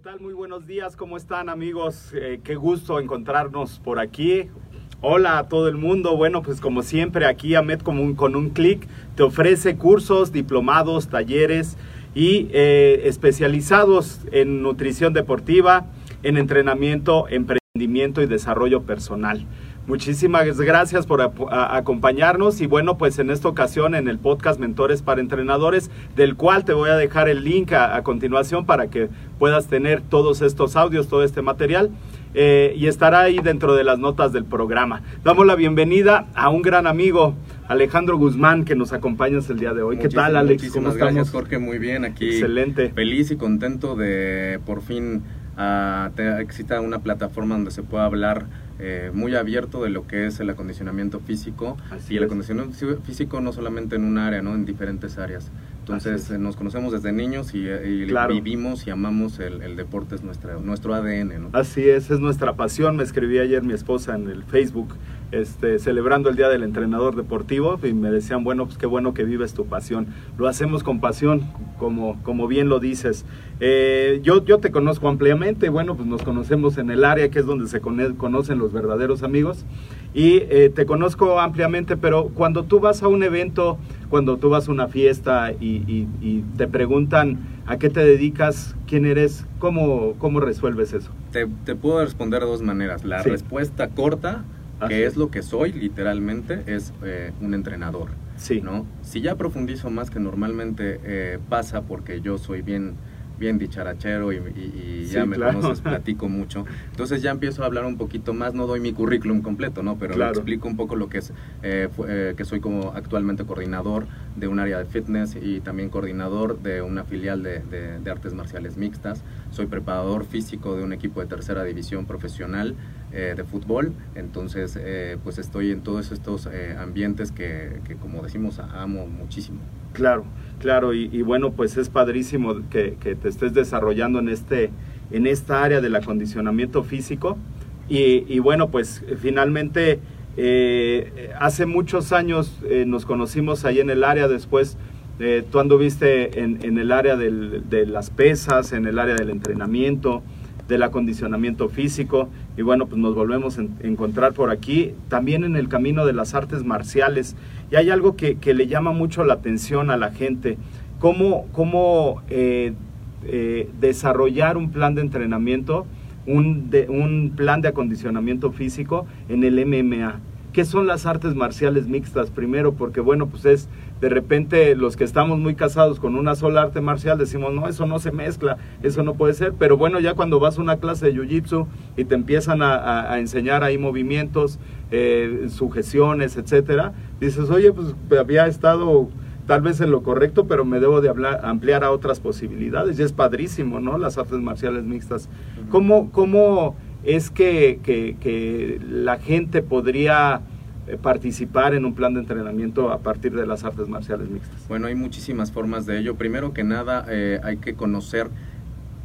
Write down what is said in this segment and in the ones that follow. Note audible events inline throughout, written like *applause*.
¿Qué tal? Muy buenos días, ¿cómo están amigos? Eh, qué gusto encontrarnos por aquí. Hola a todo el mundo. Bueno, pues como siempre aquí AMED con un, con un clic te ofrece cursos, diplomados, talleres y eh, especializados en nutrición deportiva, en entrenamiento, emprendimiento y desarrollo personal. Muchísimas gracias por acompañarnos y bueno, pues en esta ocasión en el podcast Mentores para Entrenadores, del cual te voy a dejar el link a, continuación para que puedas tener todos estos audios, todo este material. Eh, y estará ahí dentro de las notas del programa. Damos la bienvenida a un gran amigo, Alejandro Guzmán, que nos acompañas el día de hoy. ¿Qué tal, Alex? ¿Cómo estamos? Gracias, Jorge, muy bien. Aquí Excelente. Feliz y contento de por fin uh, te, exista una plataforma donde se pueda hablar eh, muy abierto de lo que es el acondicionamiento físico y el acondicionamiento físico no solamente en un área, ¿no? en diferentes áreas. Entonces eh, nos conocemos desde niños y, y vivimos y amamos el, el, deporte, es nuestra, nuestro ADN. ¿no? Así es, es nuestra pasión. Me escribí ayer mi esposa en el Facebook este, celebrando el Día del Entrenador Deportivo y me decían, bueno, pues qué bueno que vives tu pasión. Lo hacemos con pasión, como, como bien lo dices. Eh, yo, yo te conozco ampliamente, bueno, pues nos conocemos en el área que es donde se conocen los verdaderos amigos y eh, te conozco ampliamente, pero cuando tú vas a un evento, cuando tú vas a una fiesta y, te preguntan a qué te dedicas, quién eres, ¿cómo, cómo resuelves eso? Te, puedo responder de dos maneras. La respuesta corta que es lo que soy literalmente, es eh, un entrenador. Sí. ¿no? Si ya profundizo más que normalmente eh, pasa porque yo soy bien bien dicharachero y, ya me conoces, *laughs* platico mucho. Entonces ya empiezo a hablar un poquito más, no doy mi currículum completo, ¿no? Pero explico un poco lo que es, eh, eh, que soy como actualmente coordinador de un área de fitness y también coordinador de una filial de, de, artes marciales mixtas. Soy preparador físico de un equipo de tercera división profesional eh, de fútbol. Entonces, pues estoy en todos estos ambientes que, que, como decimos, amo muchísimo. Claro. Claro, y, bueno, pues es padrísimo que, te estés desarrollando en, este, en esta área del acondicionamiento físico. Y, bueno, pues finalmente eh, hace muchos años eh, nos conocimos ahí en el área, después eh, tú anduviste en, en el área de las pesas, en el área del entrenamiento, del acondicionamiento físico y bueno, pues nos volvemos a encontrar por aquí, también en el camino de las artes marciales. Y hay algo que, le llama mucho la atención a la gente, cómo, cómo eh, eh, desarrollar un plan de entrenamiento, un, de, un plan de acondicionamiento físico en el MMA. ¿Qué son las artes marciales mixtas? Primero, porque bueno, pues es de repente los que estamos muy casados con una sola arte marcial decimos, no, eso no se mezcla, eso no puede ser, pero bueno, ya cuando vas a una clase de Jiu-Jitsu y te empiezan a, enseñar ahí movimientos, eh, sujeciones, etcétera, dices, oye, pues había estado tal vez en lo correcto, pero me debo de hablar, ampliar a otras posibilidades. Y es padrísimo, ¿no? Las artes marciales mixtas. ¿Cómo, cómo es que, que, la gente podría eh, participar en un plan de entrenamiento a partir de las artes marciales mixtas? Bueno, hay muchísimas formas de ello. Primero que nada, eh, hay que conocer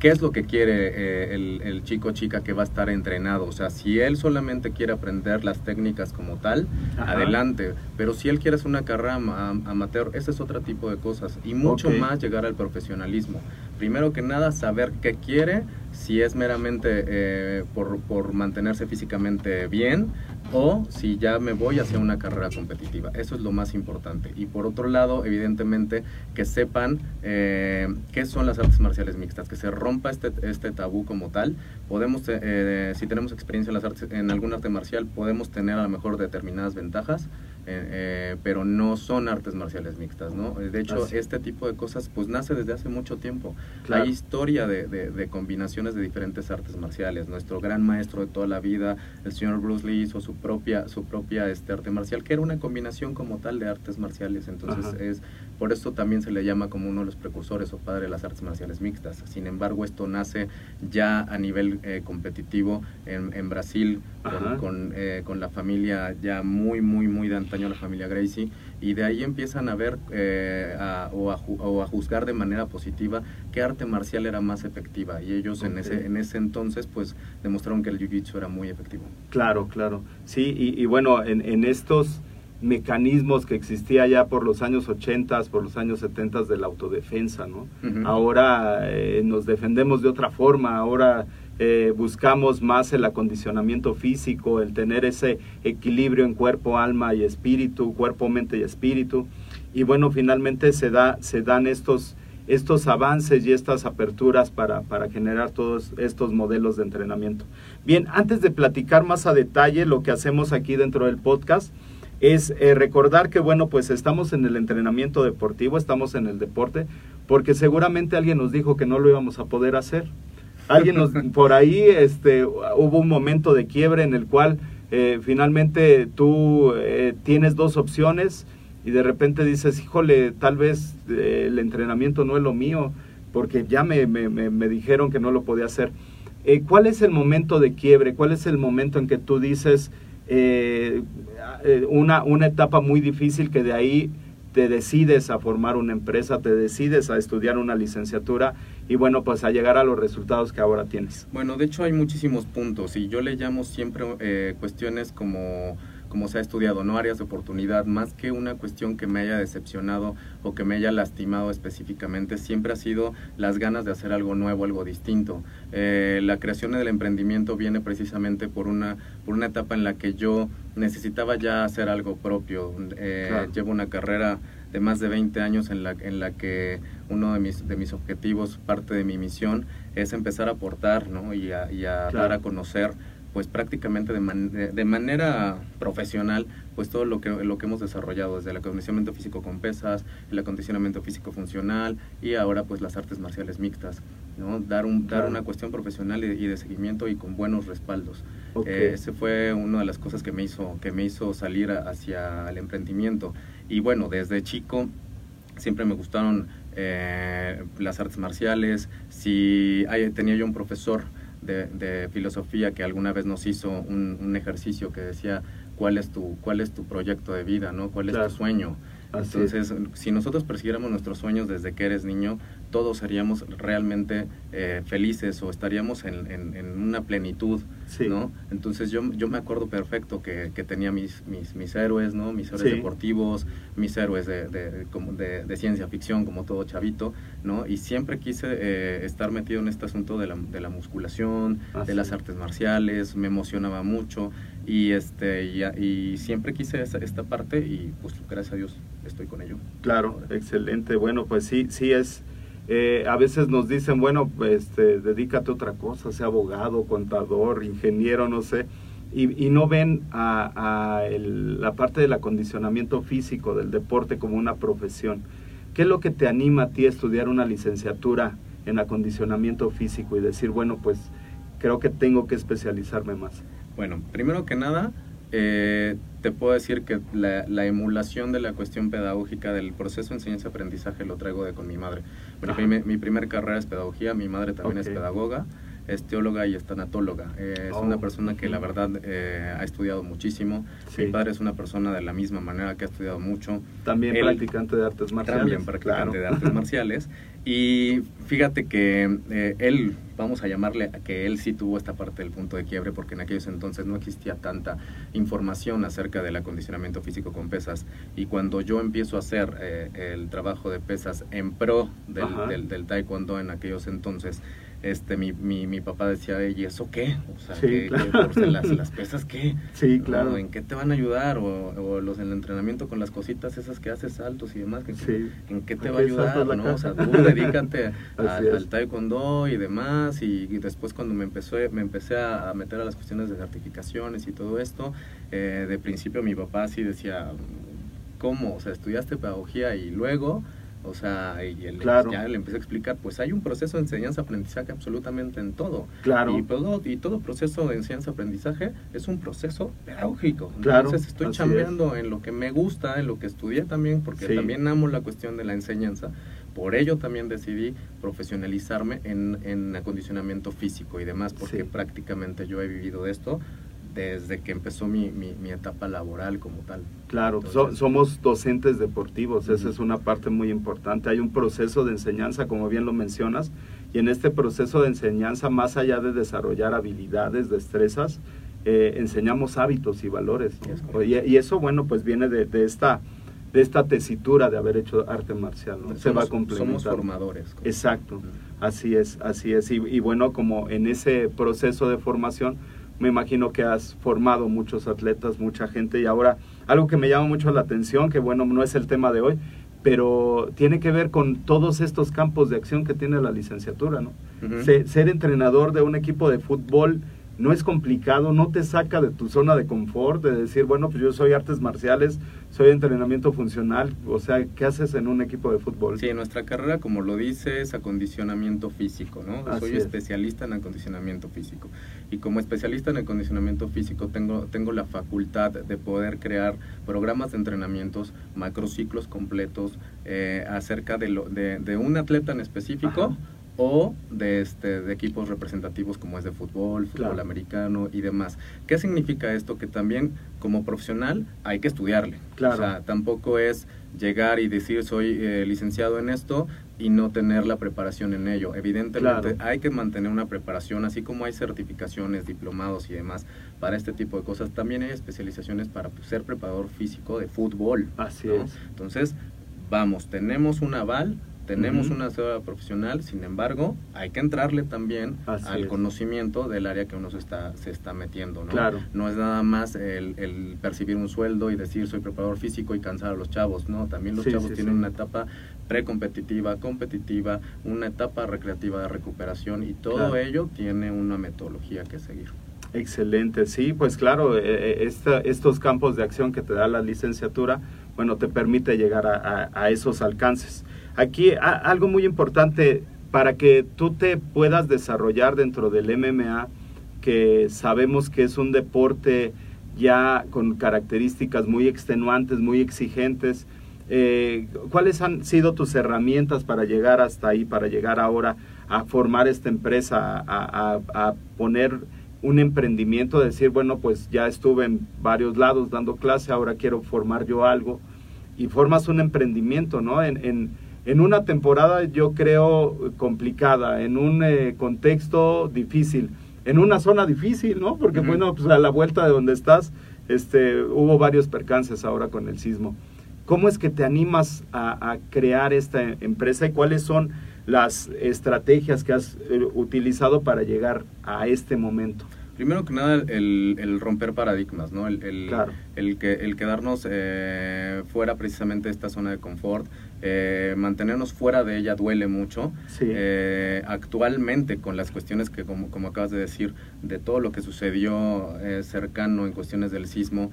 qué es lo que quiere eh, el, chico chica que va a estar entrenado. O sea, si él solamente quiere aprender las técnicas como tal, adelante. Pero si él quiere hacer una carrera amateur, ese es otro tipo de cosas. Y mucho más llegar al profesionalismo. Primero que nada, saber qué quiere, si es meramente eh, por, por mantenerse físicamente bien o si ya me voy hacia una carrera competitiva. Eso es lo más importante. Y por otro lado, evidentemente, que sepan eh, qué son las artes marciales mixtas, que se rompa este, este tabú como tal. Podemos, eh, si tenemos experiencia en, las artes, en algún arte marcial, podemos tener a lo mejor determinadas ventajas eh, eh, pero no son artes marciales mixtas, ¿no? De hecho, este tipo de cosas pues nace desde hace mucho tiempo. Hay historia de, de, combinaciones de diferentes artes marciales. Nuestro gran maestro de toda la vida, el señor Bruce Lee, hizo su propia, su propia este, arte marcial, que era una combinación como tal de artes marciales. Entonces, es por esto también se le llama como uno de los precursores o padre de las artes marciales mixtas. Sin embargo, esto nace ya a nivel eh, competitivo en, en Brasil, con, con, la familia ya muy, muy, muy de la familia Gracie, y de ahí empiezan a ver eh, o, a, juzgar de manera positiva qué arte marcial era más efectiva. Y ellos en, ese, en ese entonces pues demostraron que el Jiu-Jitsu era muy efectivo. Claro, claro. Sí, y, bueno, en, estos mecanismos que existía ya por los años 80, por los años 70 de la autodefensa, ¿no? Ahora eh, nos defendemos de otra forma, ahora eh, buscamos más el acondicionamiento físico, el tener ese equilibrio en cuerpo, alma y espíritu, cuerpo, mente y espíritu. Y bueno, finalmente se, da, se dan estos, estos avances y estas aperturas para, para generar todos estos modelos de entrenamiento. Bien, antes de platicar más a detalle lo que hacemos aquí dentro del podcast, es eh, recordar que, bueno, pues estamos en el entrenamiento deportivo, estamos en el deporte, porque seguramente alguien nos dijo que no lo íbamos a poder hacer. Alguien nos, *laughs* por ahí este, hubo un momento de quiebre en el cual eh, finalmente tú eh, tienes dos opciones y de repente dices, híjole, tal vez el entrenamiento no es lo mío, porque ya me, me, me, dijeron que no lo podía hacer. ¿Cuál es el momento de quiebre? ¿Cuál es el momento en que tú dices una, una etapa muy difícil que de ahí te decides a formar una empresa, te decides a estudiar una licenciatura y bueno, pues a llegar a los resultados que ahora tienes. Bueno, de hecho hay muchísimos puntos y yo le llamo siempre eh, cuestiones como como se ha estudiado, no áreas de oportunidad, más que una cuestión que me haya decepcionado o que me haya lastimado específicamente, siempre ha sido las ganas de hacer algo nuevo, algo distinto. Eh, la creación del emprendimiento viene precisamente por una, por una etapa en la que yo necesitaba ya hacer algo propio. Eh, llevo una carrera de más de 20 años en la, en la que uno de mis, de mis objetivos, parte de mi misión, es empezar a aportar ¿no? y a, dar a conocer pues prácticamente de, de, manera profesional pues todo lo que, lo que hemos desarrollado desde el acondicionamiento físico con pesas, el acondicionamiento físico funcional y ahora pues las artes marciales mixtas, ¿no? Dar, un, dar una cuestión profesional y, de seguimiento y con buenos respaldos. Eh, ese fue una de las cosas que me hizo, que me hizo salir hacia el emprendimiento. Y bueno, desde chico siempre me gustaron eh, las artes marciales. Si tenía yo un profesor de, filosofía que alguna vez nos hizo un, ejercicio que decía cuál es tu cuál es tu proyecto de vida, ¿no? ¿Cuál es tu sueño? Entonces, si nosotros persiguiéramos nuestros sueños desde que eres niño, todos seríamos realmente eh, felices o estaríamos en, en, una plenitud, ¿no? Entonces yo, yo me acuerdo perfecto que, que tenía mis, mis, mis, héroes, ¿no? Mis héroes deportivos, mis héroes de, de, como de, de, ciencia ficción, como todo chavito, ¿no? Y siempre quise eh, estar metido en este asunto de la, de la musculación, de las artes marciales, me emocionaba mucho y, este, y, y siempre quise esta, esta parte y pues gracias a Dios estoy con ello. Claro, excelente. Bueno, pues sí, sí es eh, a veces nos dicen, bueno, este, dedícate a otra cosa, sea abogado, contador, ingeniero, no sé, y, no ven a, la parte del acondicionamiento físico, del deporte como una profesión. ¿Qué es lo que te anima a ti a estudiar una licenciatura en acondicionamiento físico y decir, bueno, pues creo que tengo que especializarme más? Bueno, primero que nada, eh, te puedo decir que la, emulación de la cuestión pedagógica del proceso de enseñanza-aprendizaje lo traigo de con mi madre. Mi, mi, primer carrera es pedagogía, mi madre también es pedagoga es teóloga y es tanatóloga. Eh, es una oh, persona que la verdad eh, ha estudiado muchísimo. Mi padre es una persona de la misma manera que ha estudiado mucho. También practicante de artes marciales. También practicante de artes marciales. *laughs* Y fíjate que eh, él, vamos a llamarle a que él sí tuvo esta parte del punto de quiebre porque en aquellos entonces no existía tanta información acerca del acondicionamiento físico con pesas. Y cuando yo empiezo a hacer el trabajo de pesas en pro del, del taekwondo en aquellos entonces, este mi, mi, mi papá decía, ¿y eso qué? O sea, ¿qué, las, las, *laughs* pesas qué? Sí, claro. ¿En qué te van a ayudar? O, o los el entrenamiento con las cositas esas que haces saltos y demás, ¿en qué te va a ayudar? ¿no? O sea, tú dedícate *laughs* al taekwondo y demás. Y, después cuando me, empezó, me empecé a, meter a las cuestiones de certificaciones y todo esto, eh, de principio mi papá sí decía, ¿cómo? O sea, estudiaste pedagogía y luego o sea, y él ya le empecé a explicar, pues hay un proceso de enseñanza-aprendizaje absolutamente en todo. Claro. Y todo, y todo proceso de enseñanza-aprendizaje es un proceso pedagógico. Claro. Entonces estoy chambeando en lo que me gusta, en lo que estudié también, porque también amo la cuestión de la enseñanza. Por ello también decidí profesionalizarme en, en acondicionamiento físico y demás, porque prácticamente yo he vivido de esto desde que empezó mi, mi, etapa laboral como tal. Claro, somos docentes deportivos, esa es una parte muy importante. Hay un proceso de enseñanza, como bien lo mencionas, y en este proceso de enseñanza, más allá de desarrollar habilidades, destrezas, eh, enseñamos hábitos y valores. Y, eso, bueno, pues viene de, de, esta de esta tesitura de haber hecho arte marcial, ¿no? Se va complementando. Somos formadores. Exacto, así es, así es. Y, y bueno, como en ese proceso de formación, me imagino que has formado muchos atletas, mucha gente y ahora algo que me llama mucho la atención, que bueno, no es el tema de hoy, pero tiene que ver con todos estos campos de acción que tiene la licenciatura, ¿no? ser entrenador de un equipo de fútbol no es complicado, no te saca de tu zona de confort, de decir, bueno, pues yo soy artes marciales, soy entrenamiento funcional, o sea, ¿qué haces en un equipo de fútbol? Sí, nuestra carrera, como lo dice, es acondicionamiento físico, ¿no? soy especialista en acondicionamiento físico. Y como especialista en acondicionamiento físico tengo, tengo la facultad de poder crear programas de entrenamientos, macrociclos completos eh, acerca de, lo, de, de, un atleta en específico o de, este, de equipos representativos como es de fútbol, fútbol americano y demás. ¿Qué significa esto? Que también como profesional hay que estudiarle. Claro. O sea, tampoco es llegar y decir soy eh, licenciado en esto y no tener la preparación en ello. Evidentemente hay que mantener una preparación, así como hay certificaciones, diplomados y demás para este tipo de cosas, también hay especializaciones para ser preparador físico de fútbol. Así es. Entonces, vamos, tenemos un aval, tenemos una cédula profesional, sin embargo, hay que entrarle también al conocimiento del área que uno se está, se está metiendo, ¿no? Claro. No es nada más el, percibir un sueldo y decir soy preparador físico y cansar a los chavos, ¿no? También los chavos tienen una etapa precompetitiva, competitiva, una etapa recreativa de recuperación y todo ello tiene una metodología que seguir. Excelente, sí, pues claro, eh, eh, estos campos de acción que te da la licenciatura, bueno, te permite llegar a esos alcances. Aquí algo muy importante para que tú te puedas desarrollar dentro del MMA, que sabemos que es un deporte ya con características muy extenuantes, muy exigentes. Eh, ¿Cuáles han sido tus herramientas para llegar hasta ahí, para llegar ahora a formar esta empresa, a, poner un emprendimiento, decir, bueno, pues ya estuve en varios lados dando clase, ahora quiero formar yo algo, y formas un emprendimiento, ¿no? En, en, en una temporada yo creo complicada, en un eh, contexto difícil, en una zona difícil, ¿no? Porque bueno, pues a la vuelta de donde estás, este, hubo varios percances ahora con el sismo. ¿Cómo es que te animas a, crear esta empresa y cuáles son las estrategias que has eh, utilizado para llegar a este momento? Primero que nada, el, romper paradigmas, ¿no? El, el, el, que, el quedarnos eh, fuera precisamente de esta zona de confort, eh, mantenernos fuera de ella duele mucho. Sí. Eh, actualmente, con las cuestiones que, como, como, acabas de decir, de todo lo que sucedió eh, cercano en cuestiones del sismo,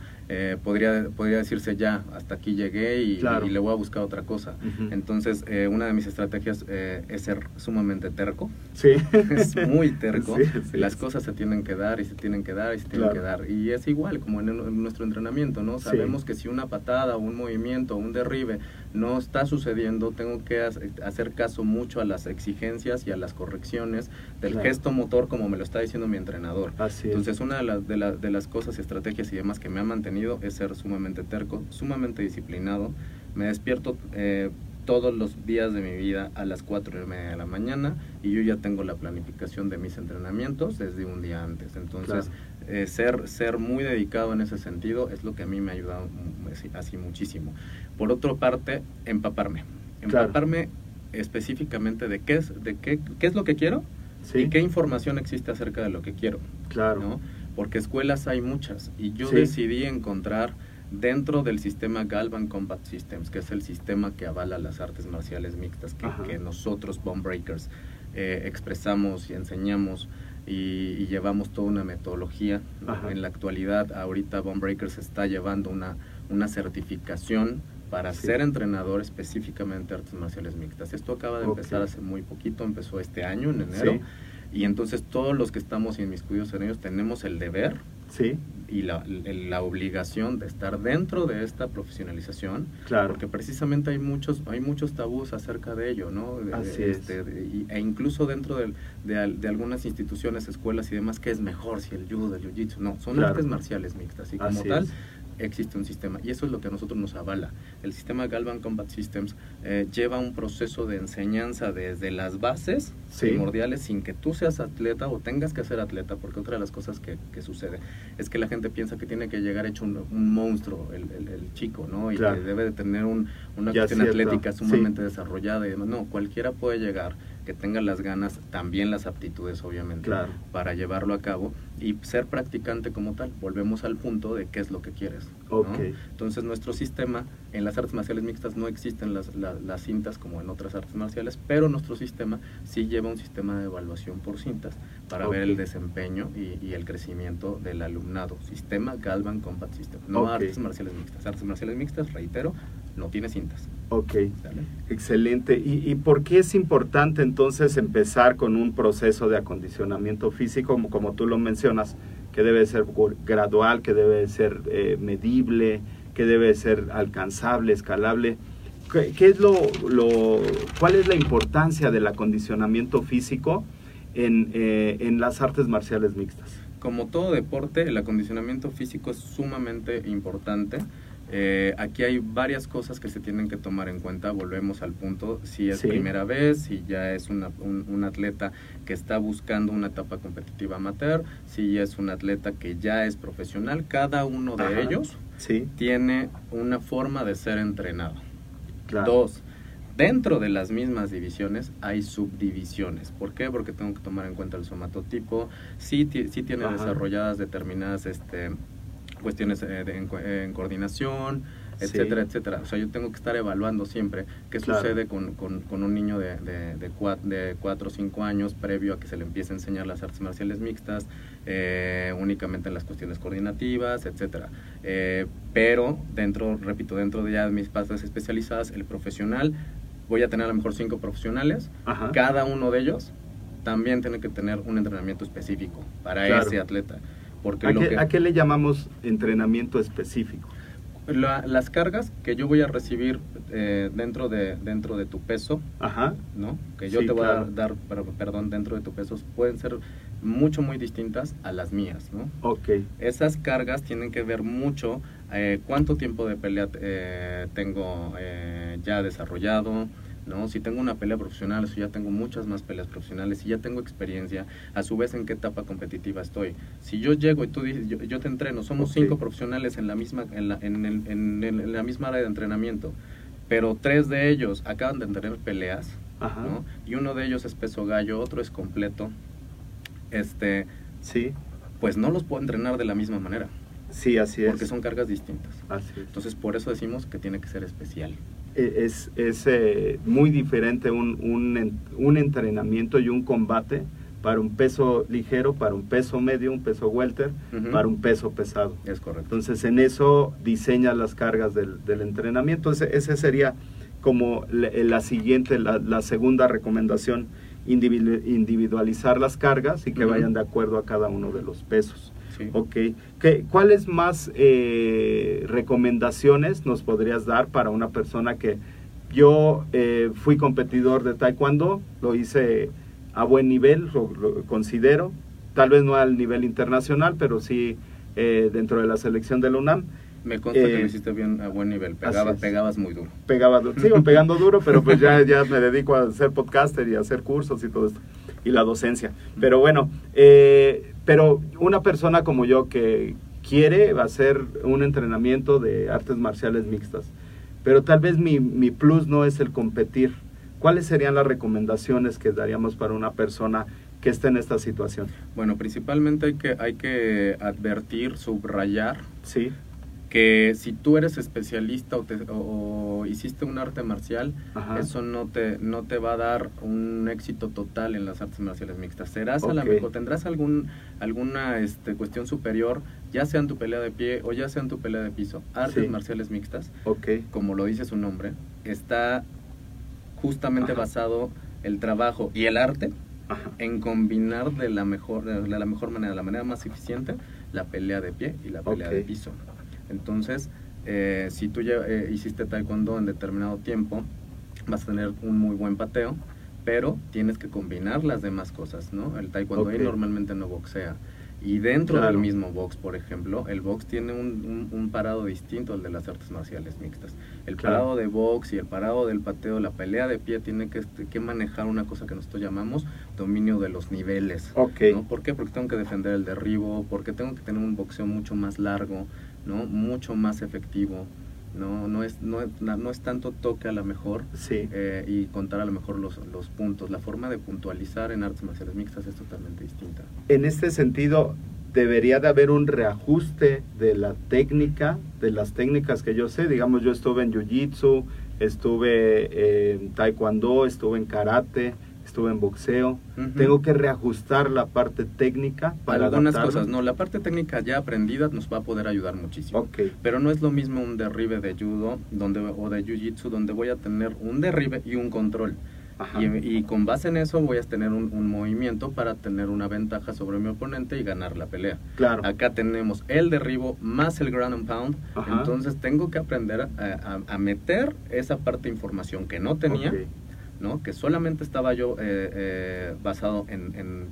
podría, podría decirse ya, hasta aquí llegué y, le voy a buscar otra cosa. Entonces, una de mis estrategias es ser sumamente terco. Sí. *laughs* es muy terco. las cosas se tienen que dar y se tienen que dar y se tienen que dar. Y es igual como en, nuestro entrenamiento, ¿no? Sabemos que si una patada, un movimiento, un derribe no está sucediendo, tengo que hacer caso mucho a las exigencias y a las correcciones del gesto motor como me lo está diciendo mi entrenador. Entonces, una de, las de, de las cosas, estrategias y demás que me ha mantenido es ser sumamente terco, sumamente disciplinado. Me despierto eh, todos los días de mi vida a las 4 y media de la mañana y yo ya tengo la planificación de mis entrenamientos desde un día antes. Entonces, eh, ser, ser muy dedicado en ese sentido es lo que a mí me ha ayudado así muchísimo. Por otra parte, empaparme. Empaparme específicamente de qué es, de qué, qué es lo que quiero y qué información existe acerca de lo que quiero. Claro. Porque escuelas hay muchas y yo decidí encontrar dentro del sistema Galvan Combat Systems, que es el sistema que avala las artes marciales mixtas que, nosotros, Bomb Breakers, eh, expresamos y enseñamos y, llevamos toda una metodología. En la actualidad, ahorita Bomb Breakers está llevando una, una certificación para ser entrenador específicamente de artes marciales mixtas. Esto acaba de empezar hace muy poquito, empezó este año, en enero. Y entonces todos los que estamos inmiscuidos en ellos tenemos el deber sí. y la, la, obligación de estar dentro de esta profesionalización. Claro. Porque precisamente hay muchos, hay muchos tabús acerca de ello, ¿no? Así este, e incluso dentro de, de, algunas instituciones, escuelas y demás, ¿qué es mejor si el judo, el jiu-jitsu? No, son artes marciales mixtas y como tal existe un sistema y eso es lo que a nosotros nos avala. El sistema Galvan Combat Systems eh, lleva un proceso de enseñanza desde las bases primordiales sin que tú seas atleta o tengas que ser atleta, porque otra de las cosas que, sucede es que la gente piensa que tiene que llegar hecho un, monstruo, el, chico, ¿no? Y que debe de tener un, una cuestión atlética sumamente desarrollada y demás. No, cualquiera puede llegar que tenga las ganas, también las aptitudes obviamente, para llevarlo a cabo y ser practicante como tal. Volvemos al punto de qué es lo que quieres. Entonces nuestro sistema, en las artes marciales mixtas no existen las, las, cintas como en otras artes marciales, pero nuestro sistema sí lleva un sistema de evaluación por cintas para ver el desempeño y, el crecimiento del alumnado. Sistema Galvan Combat System, no artes marciales mixtas. Artes marciales mixtas, reitero, no tiene cintas. Ok, excelente. ¿Y, ¿Y, por qué es importante entonces empezar con un proceso de acondicionamiento físico, como, como tú lo mencionas, que debe ser gradual, que debe ser eh, medible, que debe ser alcanzable, escalable? ¿Qué, es lo, lo, ¿Cuál es la importancia del acondicionamiento físico en, eh, en las artes marciales mixtas? Como todo deporte, el acondicionamiento físico es sumamente importante eh, aquí hay varias cosas que se tienen que tomar en cuenta. Volvemos al punto, si es primera vez, si ya es un, atleta que está buscando una etapa competitiva amateur, si ya es un atleta que ya es profesional, cada uno de ellos tiene una forma de ser entrenado. Dos, dentro de las mismas divisiones hay subdivisiones. ¿Por qué? Porque tengo que tomar en cuenta el somatotipo, si, si tiene desarrolladas determinadas... este cuestiones eh, en, coordinación, etcétera, etcétera. O sea, yo tengo que estar evaluando siempre qué sucede con, con, un niño de, de, de, cuatro, o cinco años previo a que se le empiece a enseñar las artes marciales mixtas, eh, únicamente en las cuestiones coordinativas, etcétera. Eh, pero dentro, repito, dentro de ya mis patas especializadas, el profesional, voy a tener a lo mejor cinco profesionales, cada uno de ellos también tiene que tener un entrenamiento específico para ese atleta. ¿A, qué, le llamamos entrenamiento específico? las cargas que yo voy a recibir eh, dentro de dentro de tu peso, Ajá. ¿no? Que yo te voy a dar, perdón, dentro de tu peso, pueden ser mucho, muy distintas a las mías, ¿no? Ok. Esas cargas tienen que ver mucho eh, cuánto tiempo de pelea eh, tengo ya desarrollado, ¿no? Si tengo una pelea profesional, si ya tengo muchas más peleas profesionales, si ya tengo experiencia, a su vez en qué etapa competitiva estoy. Si yo llego y tú dices, yo, te entreno, somos cinco profesionales en la misma en la, en, en, la misma área de entrenamiento, pero tres de ellos acaban de tener peleas, ¿no? Y uno de ellos es peso gallo, otro es completo. Este, sí. Pues no los puedo entrenar de la misma manera. Sí, así es. Porque son cargas distintas. Así es. Entonces, por eso decimos que tiene que ser especial. E, es, es eh, muy diferente un, un, un, entrenamiento y un combate para un peso ligero, para un peso medio, un peso welter, para un peso pesado. Es correcto. Entonces en eso diseña las cargas del, del entrenamiento. Ese, ese, sería como la, siguiente, la, la, segunda recomendación, individualizar las cargas y que vayan de acuerdo a cada uno de los pesos. Sí. Ok. ¿Qué, ¿Cuáles más eh, recomendaciones nos podrías dar para una persona que yo eh, fui competidor de taekwondo, lo hice a buen nivel, lo, considero, tal vez no al nivel internacional, pero sí eh, dentro de la selección de la UNAM. Me consta que lo hiciste bien a buen nivel, pegabas muy duro. Pegaba, sigo *laughs* pegando duro, pero pues ya, ya me dedico a ser podcaster y a hacer cursos y todo esto, y la docencia. Pero bueno, eh, pero una persona como yo que quiere hacer un entrenamiento de artes marciales mixtas, pero tal vez mi, mi plus no es el competir. ¿Cuáles serían las recomendaciones que daríamos para una persona que esté en esta situación? Bueno, principalmente hay que, hay que advertir, subrayar sí que si tú eres especialista o, hiciste un arte marcial, eso no te, no te va a dar un éxito total en las artes marciales mixtas. Serás a la mejor, tendrás algún, alguna este, cuestión superior, ya sea en tu pelea de pie o ya sea en tu pelea de piso. Artes marciales mixtas, como lo dice su nombre, está justamente basado el trabajo y el arte en combinar de la mejor de la mejor manera, de la manera más eficiente, la pelea de pie y la pelea de piso. Entonces, eh, si tú ya eh, hiciste taekwondo en determinado tiempo, vas a tener un muy buen pateo, pero tienes que combinar las demás cosas, ¿no? El taekwondo normalmente no boxea. Y dentro del mismo box, por ejemplo, el box tiene un, parado distinto al de las artes marciales mixtas. El parado de box y el parado del pateo, la pelea de pie, tiene que, este, que manejar una cosa que nosotros llamamos dominio de los niveles. ¿no? ¿Por qué? Porque tengo que defender el derribo, porque tengo que tener un boxeo mucho más largo, ¿no? Mucho más efectivo. No, no, es, no, no es tanto toque a lo mejor sí. Eh, y contar a lo mejor los, los puntos. La forma de puntualizar en artes marciales mixtas es totalmente distinta. En este sentido, debería de haber un reajuste de la técnica, de las técnicas que yo sé. Digamos, yo estuve en Jiu-Jitsu, estuve en Taekwondo, estuve en Karate, estuve en boxeo, tengo que reajustar la parte técnica para algunas cosas, no, la parte técnica ya aprendida nos va a poder ayudar muchísimo. Pero no es lo mismo un derribe de judo donde o de jiu-jitsu donde voy a tener un derribe y un control. Y, con base en eso voy a tener un, movimiento para tener una ventaja sobre mi oponente y ganar la pelea. Claro. Acá tenemos el derribo más el ground and pound. Entonces tengo que aprender a, meter esa parte de información que no tenía que solamente estaba yo eh, eh, basado en,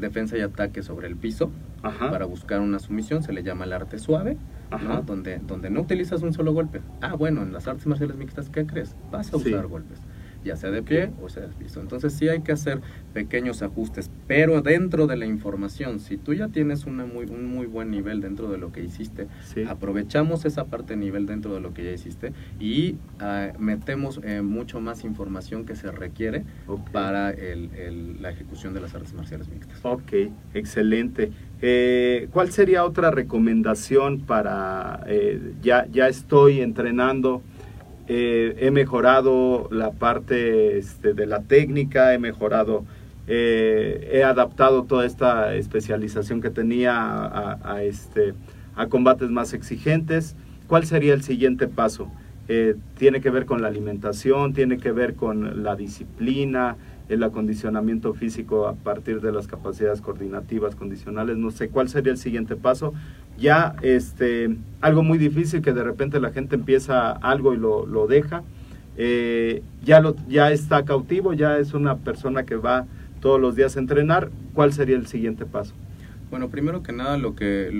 defensa y ataque sobre el piso para buscar una sumisión, se le llama el arte suave, Donde, donde no utilizas un solo golpe. Ah, bueno, en las artes marciales mixtas, ¿qué crees? Vas a usar golpes ya sea de pie o sea de piso. Entonces sí hay que hacer pequeños ajustes, pero dentro de la información, si tú ya tienes una muy, un muy buen nivel dentro de lo que hiciste, aprovechamos esa parte de nivel dentro de lo que ya hiciste y ah, metemos eh, mucho más información que se requiere para el, la ejecución de las artes marciales mixtas. Ok, excelente. Eh, ¿Cuál sería otra recomendación para, eh, ya, ya estoy entrenando, eh, he mejorado la parte este, de la técnica, he mejorado, eh, he adaptado toda esta especialización que tenía a, este, a combates más exigentes. ¿Cuál sería el siguiente paso? Eh, tiene que ver con la alimentación, tiene que ver con la disciplina, el acondicionamiento físico a partir de las capacidades coordinativas condicionales. No sé cuál sería el siguiente paso, ya este, algo muy difícil que de repente la gente empieza algo y lo, lo deja, eh, ya, lo, ya está cautivo, ya es una persona que va todos los días a entrenar, ¿cuál sería el siguiente paso? Bueno, primero que nada, lo que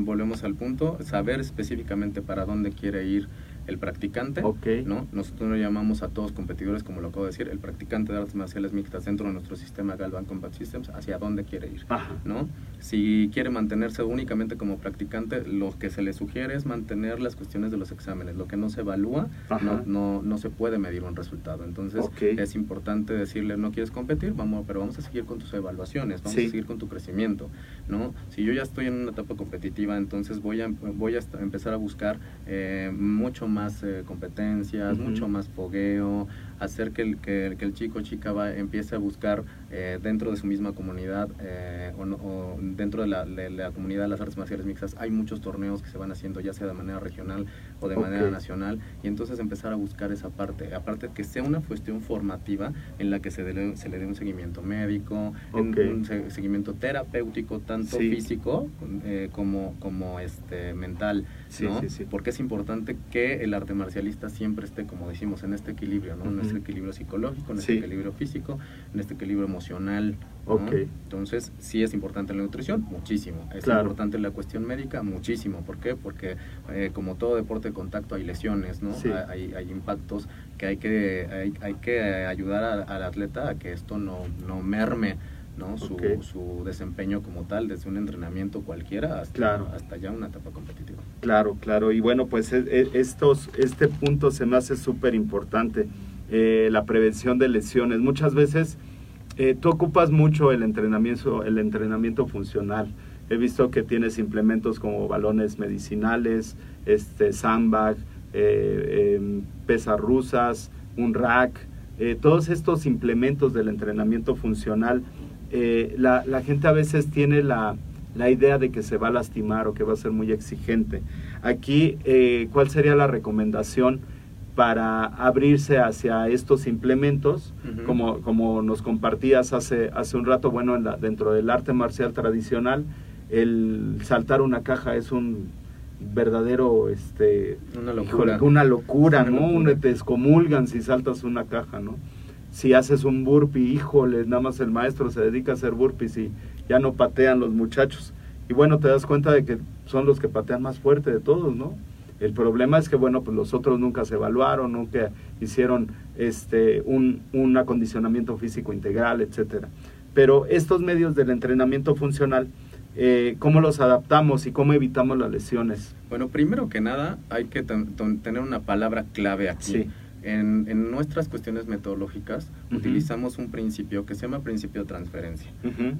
volvemos al punto, saber específicamente para dónde quiere ir el practicante, ¿no? Nosotros lo llamamos a todos competidores, como lo acabo de decir, el practicante de artes marciales mixtas dentro de nuestro sistema Galvan Combat Systems, hacia dónde quiere ir, ¿no? Si quiere mantenerse únicamente como practicante, lo que se le sugiere es mantener las cuestiones de los exámenes. Lo que no se evalúa, no, no, no, se puede medir un resultado. Entonces, es importante decirle, no quieres competir, vamos, pero vamos a seguir con tus evaluaciones, vamos a seguir con tu crecimiento, ¿no? Si yo ya estoy en una etapa competitiva, entonces voy a, voy a empezar a buscar eh, mucho más más eh, competencias, mucho más fogueo, hacer que el, que, el chico o chica va, empiece a buscar eh, dentro de su misma comunidad eh, o, dentro de la, la, comunidad de las artes marciales mixtas hay muchos torneos que se van haciendo ya sea de manera regional o de manera nacional y entonces empezar a buscar esa parte, aparte que sea una cuestión formativa en la que se, se le dé un seguimiento médico, un seguimiento terapéutico, tanto físico eh, como, como este, mental, ¿no? porque es importante que el arte marcialista siempre esté, como decimos, en este equilibrio, ¿no? Este equilibrio psicológico, en este equilibrio físico, este equilibrio emocional. Entonces, sí es importante la nutrición, muchísimo. Es importante la cuestión médica, muchísimo. ¿Por qué? Porque eh, como todo deporte de contacto hay lesiones, ¿no? Hay, hay, impactos que hay que, hay, hay que ayudar al atleta a que esto no, no merme. ¿no? Su, su, desempeño como tal, desde un entrenamiento cualquiera hasta, hasta ya una etapa competitiva. Claro, claro. Y bueno, pues e, e, estos, este punto se me hace súper importante. Eh, la prevención de lesiones. Muchas veces eh, tú ocupas mucho el entrenamiento, el entrenamiento funcional. He visto que tienes implementos como balones medicinales, este, sandbag, eh, em, pesas rusas, un rack, todos estos implementos del entrenamiento funcional. La, gente a veces tiene la, la, idea de que se va a lastimar o que va a ser muy exigente. Aquí, ¿cuál sería la recomendación? Para abrirse hacia estos implementos, como, como nos compartías hace, hace un rato, bueno, dentro del arte marcial tradicional, el saltar una caja es un verdadero, este, una locura, una locura ¿no? te excomulgan si saltas una caja, ¿no? Si haces un burpee, híjole, nada más el maestro se dedica a hacer burpees y ya no patean los muchachos. Y bueno, te das cuenta de que son los que patean más fuerte de todos, ¿no? El problema es que, bueno, pues los otros nunca se evaluaron, nunca hicieron este, un, un acondicionamiento físico integral, etcétera. Pero estos medios del entrenamiento funcional, eh, ¿cómo los adaptamos y cómo evitamos las lesiones? Bueno, primero que nada hay que tener una palabra clave aquí. En, en, nuestras cuestiones metodológicas utilizamos un principio que se llama principio de transferencia.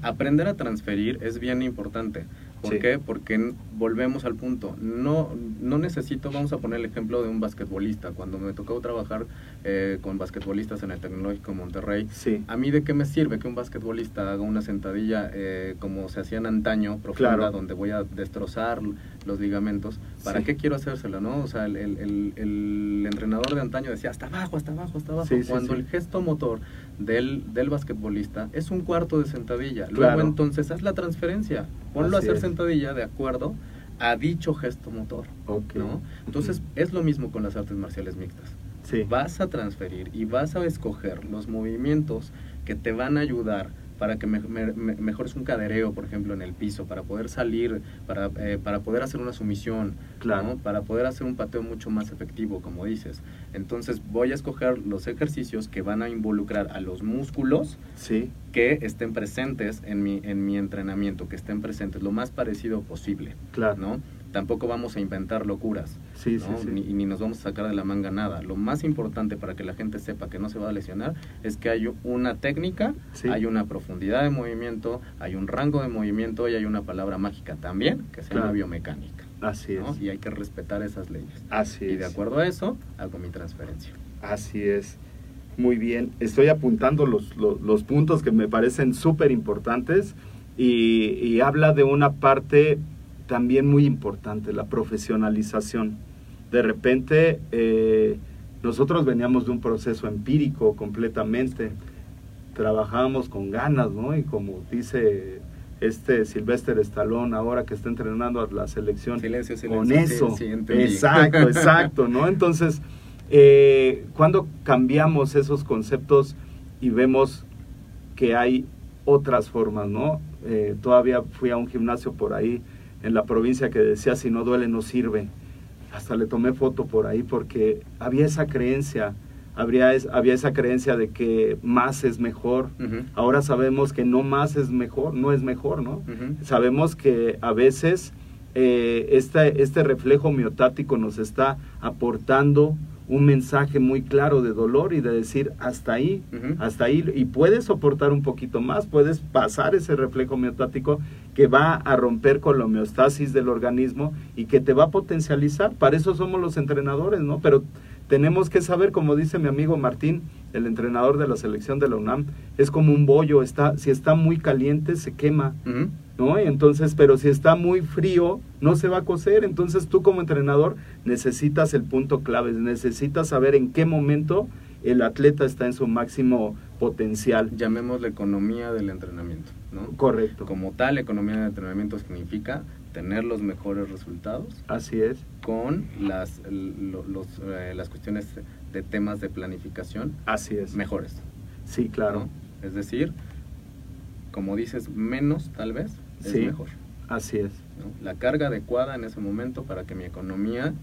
Aprender a transferir es bien importante. ¿Por qué? Porque volvemos al punto. No, no necesito, vamos a poner el ejemplo de un basquetbolista. Cuando me tocó trabajar eh, con basquetbolistas en el Tecnológico Monterrey, ¿a mí de qué me sirve que un basquetbolista haga una sentadilla eh, como se hacía en antaño, profunda, donde voy a destrozar los ligamentos? ¿Para qué quiero hacérselo, no? O sea, el, el, el, entrenador de antaño decía hasta abajo, hasta abajo, hasta abajo. Cuando el gesto motor del, del basquetbolista es un cuarto de sentadilla. Luego entonces haz la transferencia. Ponlo a hacer sentadilla de acuerdo a dicho gesto motor. ¿no? Entonces es lo mismo con las artes marciales mixtas. Vas a transferir y vas a escoger los movimientos que te van a ayudar para que me, mejores un cadereo, por ejemplo, en el piso, para poder salir, para, eh, para poder hacer una sumisión, claro. para poder hacer un pateo mucho más efectivo, como dices. Entonces voy a escoger los ejercicios que van a involucrar a los músculos sí. que estén presentes en mi, en mi entrenamiento, que estén presentes lo más parecido posible. Claro. ¿no? Tampoco vamos a inventar locuras. Sí, Ni, ni, nos vamos a sacar de la manga nada. Lo más importante para que la gente sepa que no se va a lesionar es que hay una técnica, hay una profundidad de movimiento, hay un rango de movimiento y hay una palabra mágica también, que se llama biomecánica. Así es. Y hay que respetar esas leyes. Así es. Y de acuerdo a eso, hago mi transferencia. Así es. Muy bien. Estoy apuntando los, los, puntos que me parecen súper importantes y, y habla de una parte también muy importante, la profesionalización. De repente, eh, nosotros veníamos de un proceso empírico completamente, trabajábamos con ganas, ¿no? Y como dice este Sylvester Stallone ahora que está entrenando a la selección con eso. exacto, *laughs* exacto, ¿no? Entonces, eh, cuando cambiamos esos conceptos y vemos que hay otras formas, ¿no? Eh, todavía fui a un gimnasio por ahí en la provincia que decía si no duele no sirve. Hasta le tomé foto por ahí porque había esa creencia, habría había esa creencia de que más es mejor. Ahora sabemos que no más es mejor, no es mejor, ¿no? Sabemos que a veces eh, este, este reflejo miotático nos está aportando un mensaje muy claro de dolor y de decir hasta ahí, hasta ahí, y puedes soportar un poquito más, puedes pasar ese reflejo miotático que va a romper con la homeostasis del organismo y que te va a potencializar. Para eso somos los entrenadores, ¿no? Pero tenemos que saber, como dice mi amigo Martín, el entrenador de la selección de la UNAM, es como un bollo, está, si está muy caliente se quema, ¿no? entonces, pero si está muy frío, no se va a cocer. Entonces tú como entrenador necesitas el punto clave, necesitas saber en qué momento el atleta está en su máximo potencial. Llamemos la economía del entrenamiento, ¿no? Correcto. Como tal, economía del entrenamiento significa tener los mejores resultados. Así es. Con las, los, eh, las cuestiones de temas de planificación. Así es. Mejores. Sí, claro. Es decir, como dices, menos tal vez es mejor. Así es. La carga adecuada en ese momento para que mi economía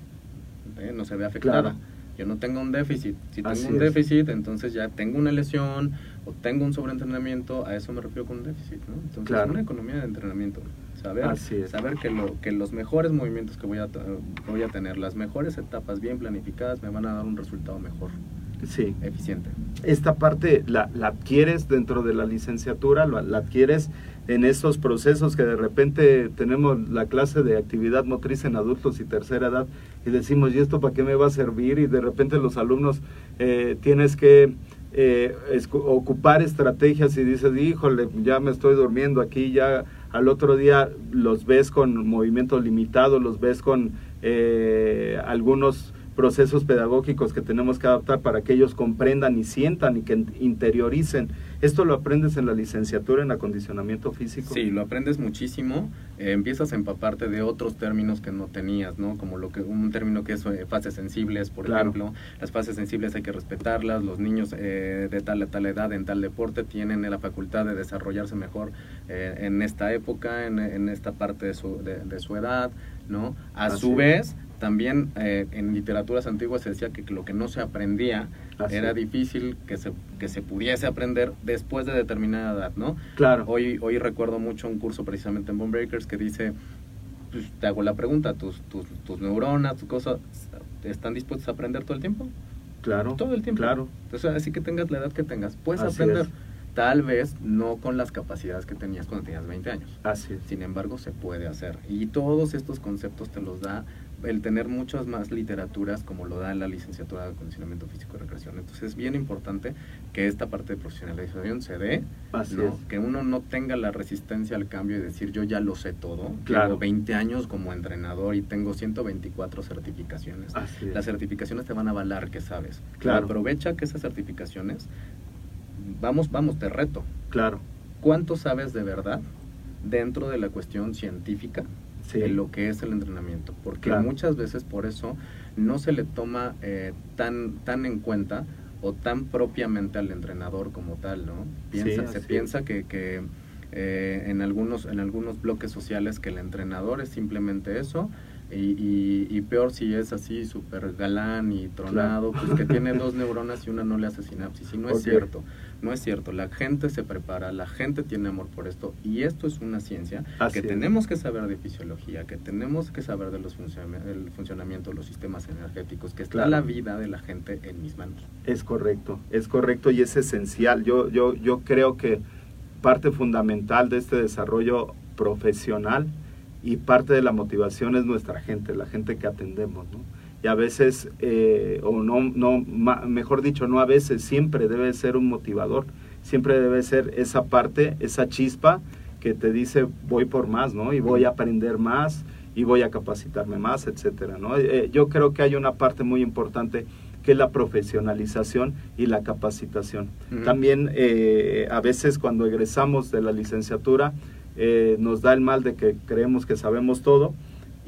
eh, no se vea afectada. Yo no tengo un déficit. Si tengo un déficit, entonces ya tengo una lesión o tengo un sobreentrenamiento, a eso me refiero con un déficit. ¿no? Entonces, claro. una economía de entrenamiento. Saber, saber que, lo, que los mejores movimientos que voy a, voy a tener, las mejores etapas bien planificadas, me van a dar un resultado mejor. Sí. Eficiente. Esta parte la, la adquieres dentro de la licenciatura, la, la adquieres en estos procesos que de repente tenemos la clase de actividad motriz en adultos y tercera edad y decimos, ¿y esto para qué me va a servir? Y de repente los alumnos eh, tienes que eh, ocupar estrategias y dices, híjole, ya me estoy durmiendo aquí, ya al otro día los ves con movimiento limitado, los ves con eh, algunos procesos pedagógicos que tenemos que adaptar para que ellos comprendan y sientan y que interioricen. ¿Esto lo aprendes en la licenciatura en acondicionamiento físico? Sí, lo aprendes muchísimo. Eh, empiezas a empaparte de otros términos que no tenías, ¿no? Como lo que un término que es eh, fases sensibles, por ejemplo. Las fases sensibles hay que respetarlas. Los niños eh, de tal a tal edad en tal deporte tienen la facultad de desarrollarse mejor en esta época, en, esta parte de su, de, su edad, ¿no? A su vez, también eh, en literaturas antiguas se decía que, lo que no se aprendía era difícil que se, que se pudiese aprender después de determinada edad, ¿no? Claro. Hoy, hoy recuerdo mucho un curso precisamente en Bone Breakers que dice, pues, te hago la pregunta, ¿tus, tus, tus neuronas, tus cosas, están dispuestas a aprender todo el tiempo? Claro. Todo el tiempo. Claro. Entonces, así que tengas la edad que tengas, puedes aprender. Tal vez no con las capacidades que tenías cuando tenías 20 años. Así es. Sin embargo, se puede hacer. Y todos estos conceptos te los da el tener muchas más literaturas como lo da la licenciatura de acondicionamiento físico y recreación. Entonces es bien importante que esta parte de profesionalización se dé, que uno no tenga la resistencia al cambio y decir yo ya lo sé todo. Claro. Llevo 20 años como entrenador y tengo 124 certificaciones. Las certificaciones te van a avalar que sabes. Claro. Aprovecha que esas certificaciones, vamos, vamos, te reto. Claro. ¿Cuánto sabes de verdad dentro de la cuestión científica de lo que es el entrenamiento, porque muchas veces por eso no se le toma eh, tan, tan en cuenta o tan propiamente al entrenador como tal, ¿no? Piensa, se piensa que, que eh, en, algunos, en algunos bloques sociales que el entrenador es simplemente eso, y, y, peor si es así súper galán y tronado, pues que tiene *laughs* dos neuronas y una no le hace sinapsis. Y no es cierto, no es cierto. La gente se prepara, la gente tiene amor por esto y esto es una ciencia que tenemos que saber de fisiología, que tenemos que saber de los el funcionamiento de los sistemas energéticos, que está la vida de la gente en mis manos. Es correcto, es correcto y es esencial. Yo, yo, yo creo que parte fundamental de este desarrollo profesional y parte de la motivación es nuestra gente, la gente que atendemos, ¿no? Y a veces, eh, o no, no, mejor dicho, no a veces, siempre debe ser un motivador, siempre debe ser esa parte, esa chispa que te dice voy por más, ¿no? Y voy a aprender más y voy a capacitarme más, etcétera, ¿no? Eh, yo creo que hay una parte muy importante que es la profesionalización y la capacitación. También eh, a veces cuando egresamos de la licenciatura, eh, nos da el mal de que creemos que sabemos todo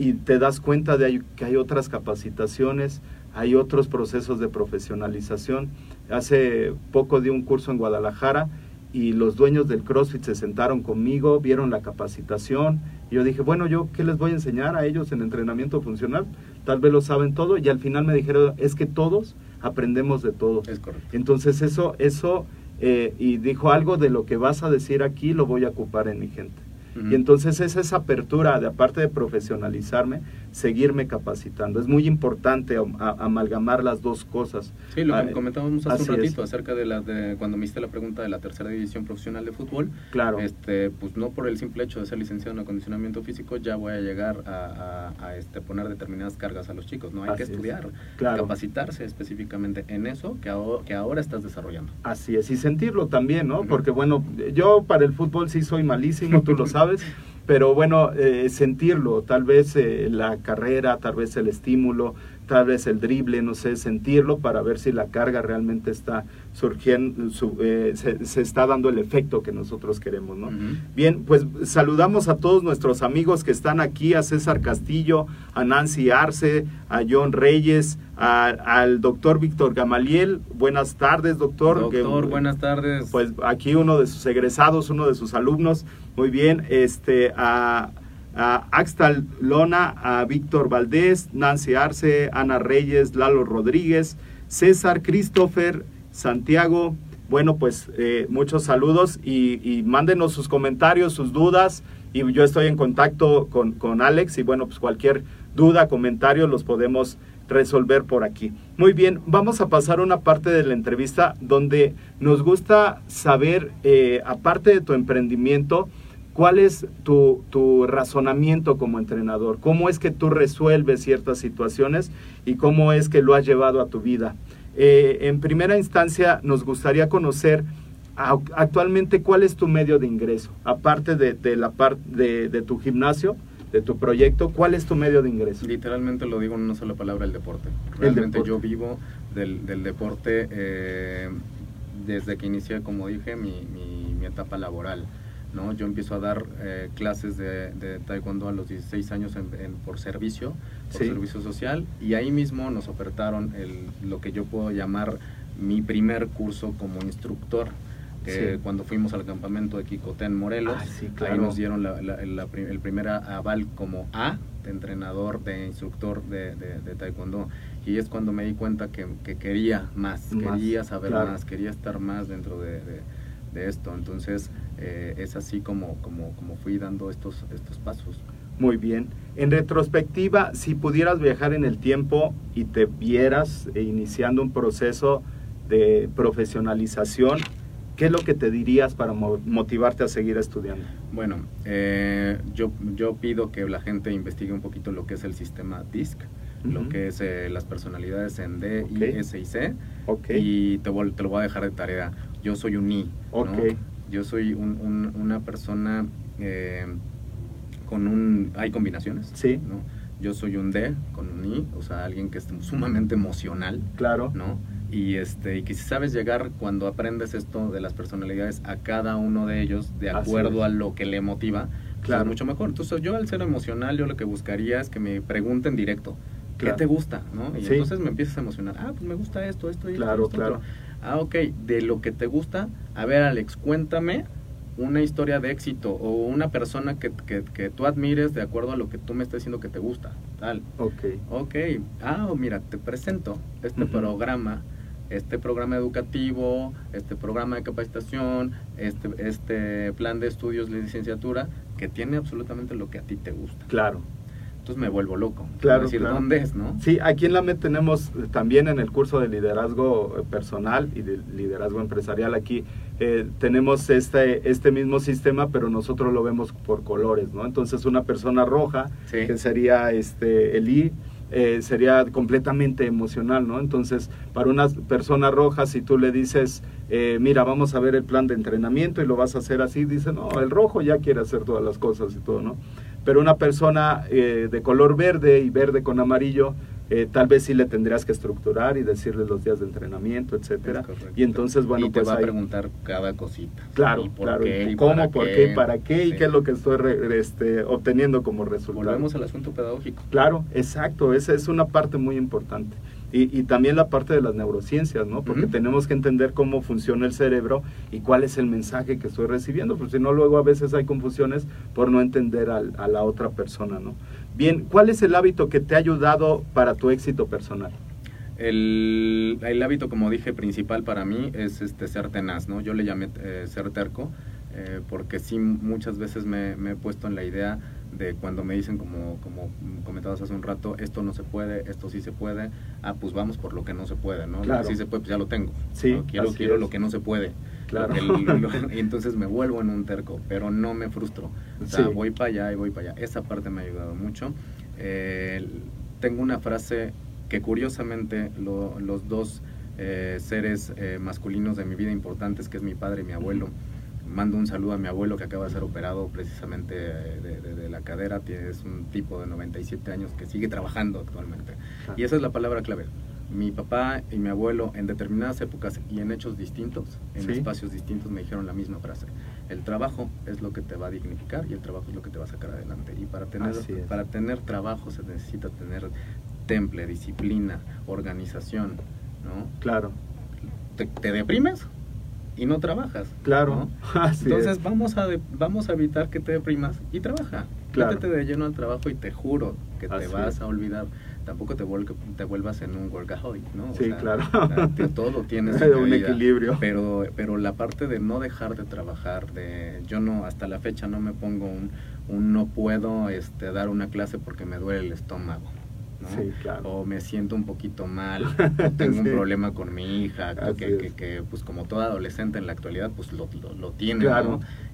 y te das cuenta de que hay otras capacitaciones, hay otros procesos de profesionalización. Hace poco di un curso en Guadalajara y los dueños del CrossFit se sentaron conmigo, vieron la capacitación. Y yo dije, bueno, ¿yo qué les voy a enseñar a ellos en entrenamiento funcional? Tal vez lo saben todo. Y al final me dijeron, es que todos aprendemos de todo. Es correcto. Entonces eso, eso eh, y dijo algo de lo que vas a decir aquí lo voy a ocupar en mi gente. Y entonces es esa apertura de aparte de profesionalizarme, seguirme capacitando. Es muy importante amalgamar las dos cosas. Sí, lo que ah, comentábamos hace un ratito acerca de, la, de cuando me hiciste la pregunta de la tercera división profesional de fútbol. Claro. Este, pues no por el simple hecho de ser licenciado en acondicionamiento físico ya voy a llegar a, este, poner determinadas cargas a los chicos. No hay que estudiar, capacitarse específicamente en eso que ahora, que ahora estás desarrollando. Así es, y sentirlo también, ¿no? Porque bueno, yo para el fútbol sí soy malísimo, tú lo sabes. *laughs* pero bueno, eh, sentirlo, tal vez eh, la carrera, tal vez el estímulo, tal vez el drible, no sé, sentirlo para ver si la carga realmente está surgiendo, eh, se, está dando el efecto que nosotros queremos, ¿no? Bien, pues saludamos a todos nuestros amigos que están aquí, a César Castillo, a Nancy Arce, a John Reyes, al doctor Víctor Gamaliel. Buenas tardes, doctor. Doctor, buenas tardes. Pues aquí uno de sus egresados, uno de sus alumnos. Muy bien, este, a a Axtal Lona, a Víctor Valdés, Nancy Arce, Ana Reyes, Lalo Rodríguez, César Christopher, Santiago. Bueno, pues eh, muchos saludos y, mándenos sus comentarios, sus dudas. Y yo estoy en contacto con, con Alex y bueno, pues cualquier duda, comentario los podemos resolver por aquí. Muy bien, vamos a pasar a una parte de la entrevista donde nos gusta saber, eh, aparte de tu emprendimiento, ¿Cuál es tu, razonamiento como entrenador? ¿Cómo es que tú resuelves ciertas situaciones y cómo es que lo has llevado a tu vida? Eh, en primera instancia, nos gustaría conocer actualmente cuál es tu medio de ingreso, aparte de, la parte de, tu gimnasio, de tu proyecto, ¿cuál es tu medio de ingreso? Literalmente lo digo en una sola palabra, el deporte. Realmente yo vivo del, deporte eh, desde que inicié, como dije, mi etapa laboral. ¿No? Yo empiezo a dar eh, clases de, taekwondo a los 16 años por servicio, por servicio social, y ahí mismo nos ofertaron el, lo que yo puedo llamar mi primer curso como instructor. Cuando fuimos al campamento de Kikotén Morelos, ah, ahí nos dieron el primer aval como A, de entrenador, de instructor de, taekwondo. Y es cuando me di cuenta que, quería más, quería saber más, quería estar más dentro de, de esto. Entonces eh, es así como, como, como fui dando estos, estos pasos. Muy bien. En retrospectiva, si pudieras viajar en el tiempo y te vieras eh, iniciando un proceso de profesionalización, ¿qué es lo que te dirías para motivarte a seguir estudiando? Bueno, eh, yo, yo pido que la gente investigue un poquito lo que es el sistema DISC, lo que es las personalidades en D, I, S y C, y te, te, lo voy a dejar de tarea yo soy un I. Yo soy una persona eh, con un... Hay combinaciones. Sí. ¿no? Yo soy un D con un I, o sea, alguien que es sumamente emocional. Claro. ¿no? Y, este, y que si sabes llegar cuando aprendes esto de las personalidades a cada uno de ellos de acuerdo a lo que le motiva, pues claro. es mucho mejor. Entonces yo al ser emocional, yo lo que buscaría es que me pregunten directo, ¿qué te gusta? ¿no? Y entonces me empiezas a emocionar, ah, pues me gusta esto, esto, y claro, esto, claro. Ah, ok, de lo que te gusta, a ver Alex, cuéntame una historia de éxito o una persona que, que, tú admires de acuerdo a lo que tú me estás diciendo que te gusta, tal. Ok. Ok, ah, mira, te presento este programa, este programa educativo, este programa de capacitación, este, este plan de estudios de licenciatura, que tiene absolutamente lo que a ti te gusta. Claro me vuelvo loco. Claro, decir, ¿dónde es, no? Sí, aquí en la MED tenemos eh, también en el curso de liderazgo eh, personal y de liderazgo empresarial, aquí eh, tenemos este, este mismo sistema, pero nosotros lo vemos por colores, ¿no? Entonces una persona roja, que sería este, el I, sería completamente emocional, ¿no? Entonces, para una persona roja, si tú le dices, mira, vamos a ver el plan de entrenamiento y lo vas a hacer así, dice, no, el rojo ya quiere hacer todas las cosas y todo, ¿no? Pero una persona eh, de color verde y verde con amarillo, eh, tal vez sí le tendrías que estructurar y decirle los días de entrenamiento, etcétera. Y entonces, bueno, y te pues va a preguntar cada cosita. Claro, claro. ¿Cómo, por qué, para qué y qué es lo que estoy este, obteniendo como resultado? Volvemos al asunto pedagógico. Claro, exacto. Esa es una parte muy importante. Y, también la parte de las neurociencias, ¿no? Porque tenemos que entender cómo funciona el cerebro y cuál es el mensaje que estoy recibiendo, porque si no, luego a veces hay confusiones por no entender a la otra persona, ¿no? Bien, ¿cuál es el hábito que te ha ayudado para tu éxito personal? El, hábito, como dije, principal para mí es este ser tenaz, ¿no? Yo le llamé eh, ser terco. eh, porque sí muchas veces me, he puesto en la idea de cuando me dicen, como, como comentabas hace un rato, esto no se puede, esto sí se puede, ah, pues vamos por lo que no se puede, ¿no? Claro. Si se puede, pues ya lo tengo. Sí, quiero quiero lo que no se puede. Claro. y *laughs* entonces me vuelvo en un terco, pero no me frustro. O sea, voy para allá y voy para allá. Esa parte me ha ayudado mucho. Eh, tengo una frase que curiosamente los dos eh, seres eh, masculinos de mi vida importantes, que es mi padre y mi abuelo, mando un saludo a mi abuelo que acaba de ser operado precisamente de, la cadera, es un tipo de 97 años que sigue trabajando actualmente. Y esa es la palabra clave. Mi papá y mi abuelo en determinadas épocas y en hechos distintos, en espacios distintos, me dijeron la misma frase. El trabajo es lo que te va a dignificar y el trabajo es lo que te va a sacar adelante. Y para tener, para tener trabajo se necesita tener temple, disciplina, organización, ¿no? Claro. ¿Te, deprimes? Y no trabajas. Claro. *laughs* Entonces vamos a vamos a evitar que te deprimas y trabaja. Claro. de lleno al trabajo y te juro que te vas a olvidar. Tampoco te, te vuelvas en un workaholic, ¿no? sí, claro. todo tienes *laughs* un equilibrio. Pero, pero la parte de no dejar de trabajar, de yo no, hasta la fecha no me pongo un, un no puedo este, dar una clase porque me duele el estómago. O me siento un poquito mal, *laughs* o tengo un problema con mi hija, que, que, pues como toda adolescente en la actualidad, pues lo, lo, tiene,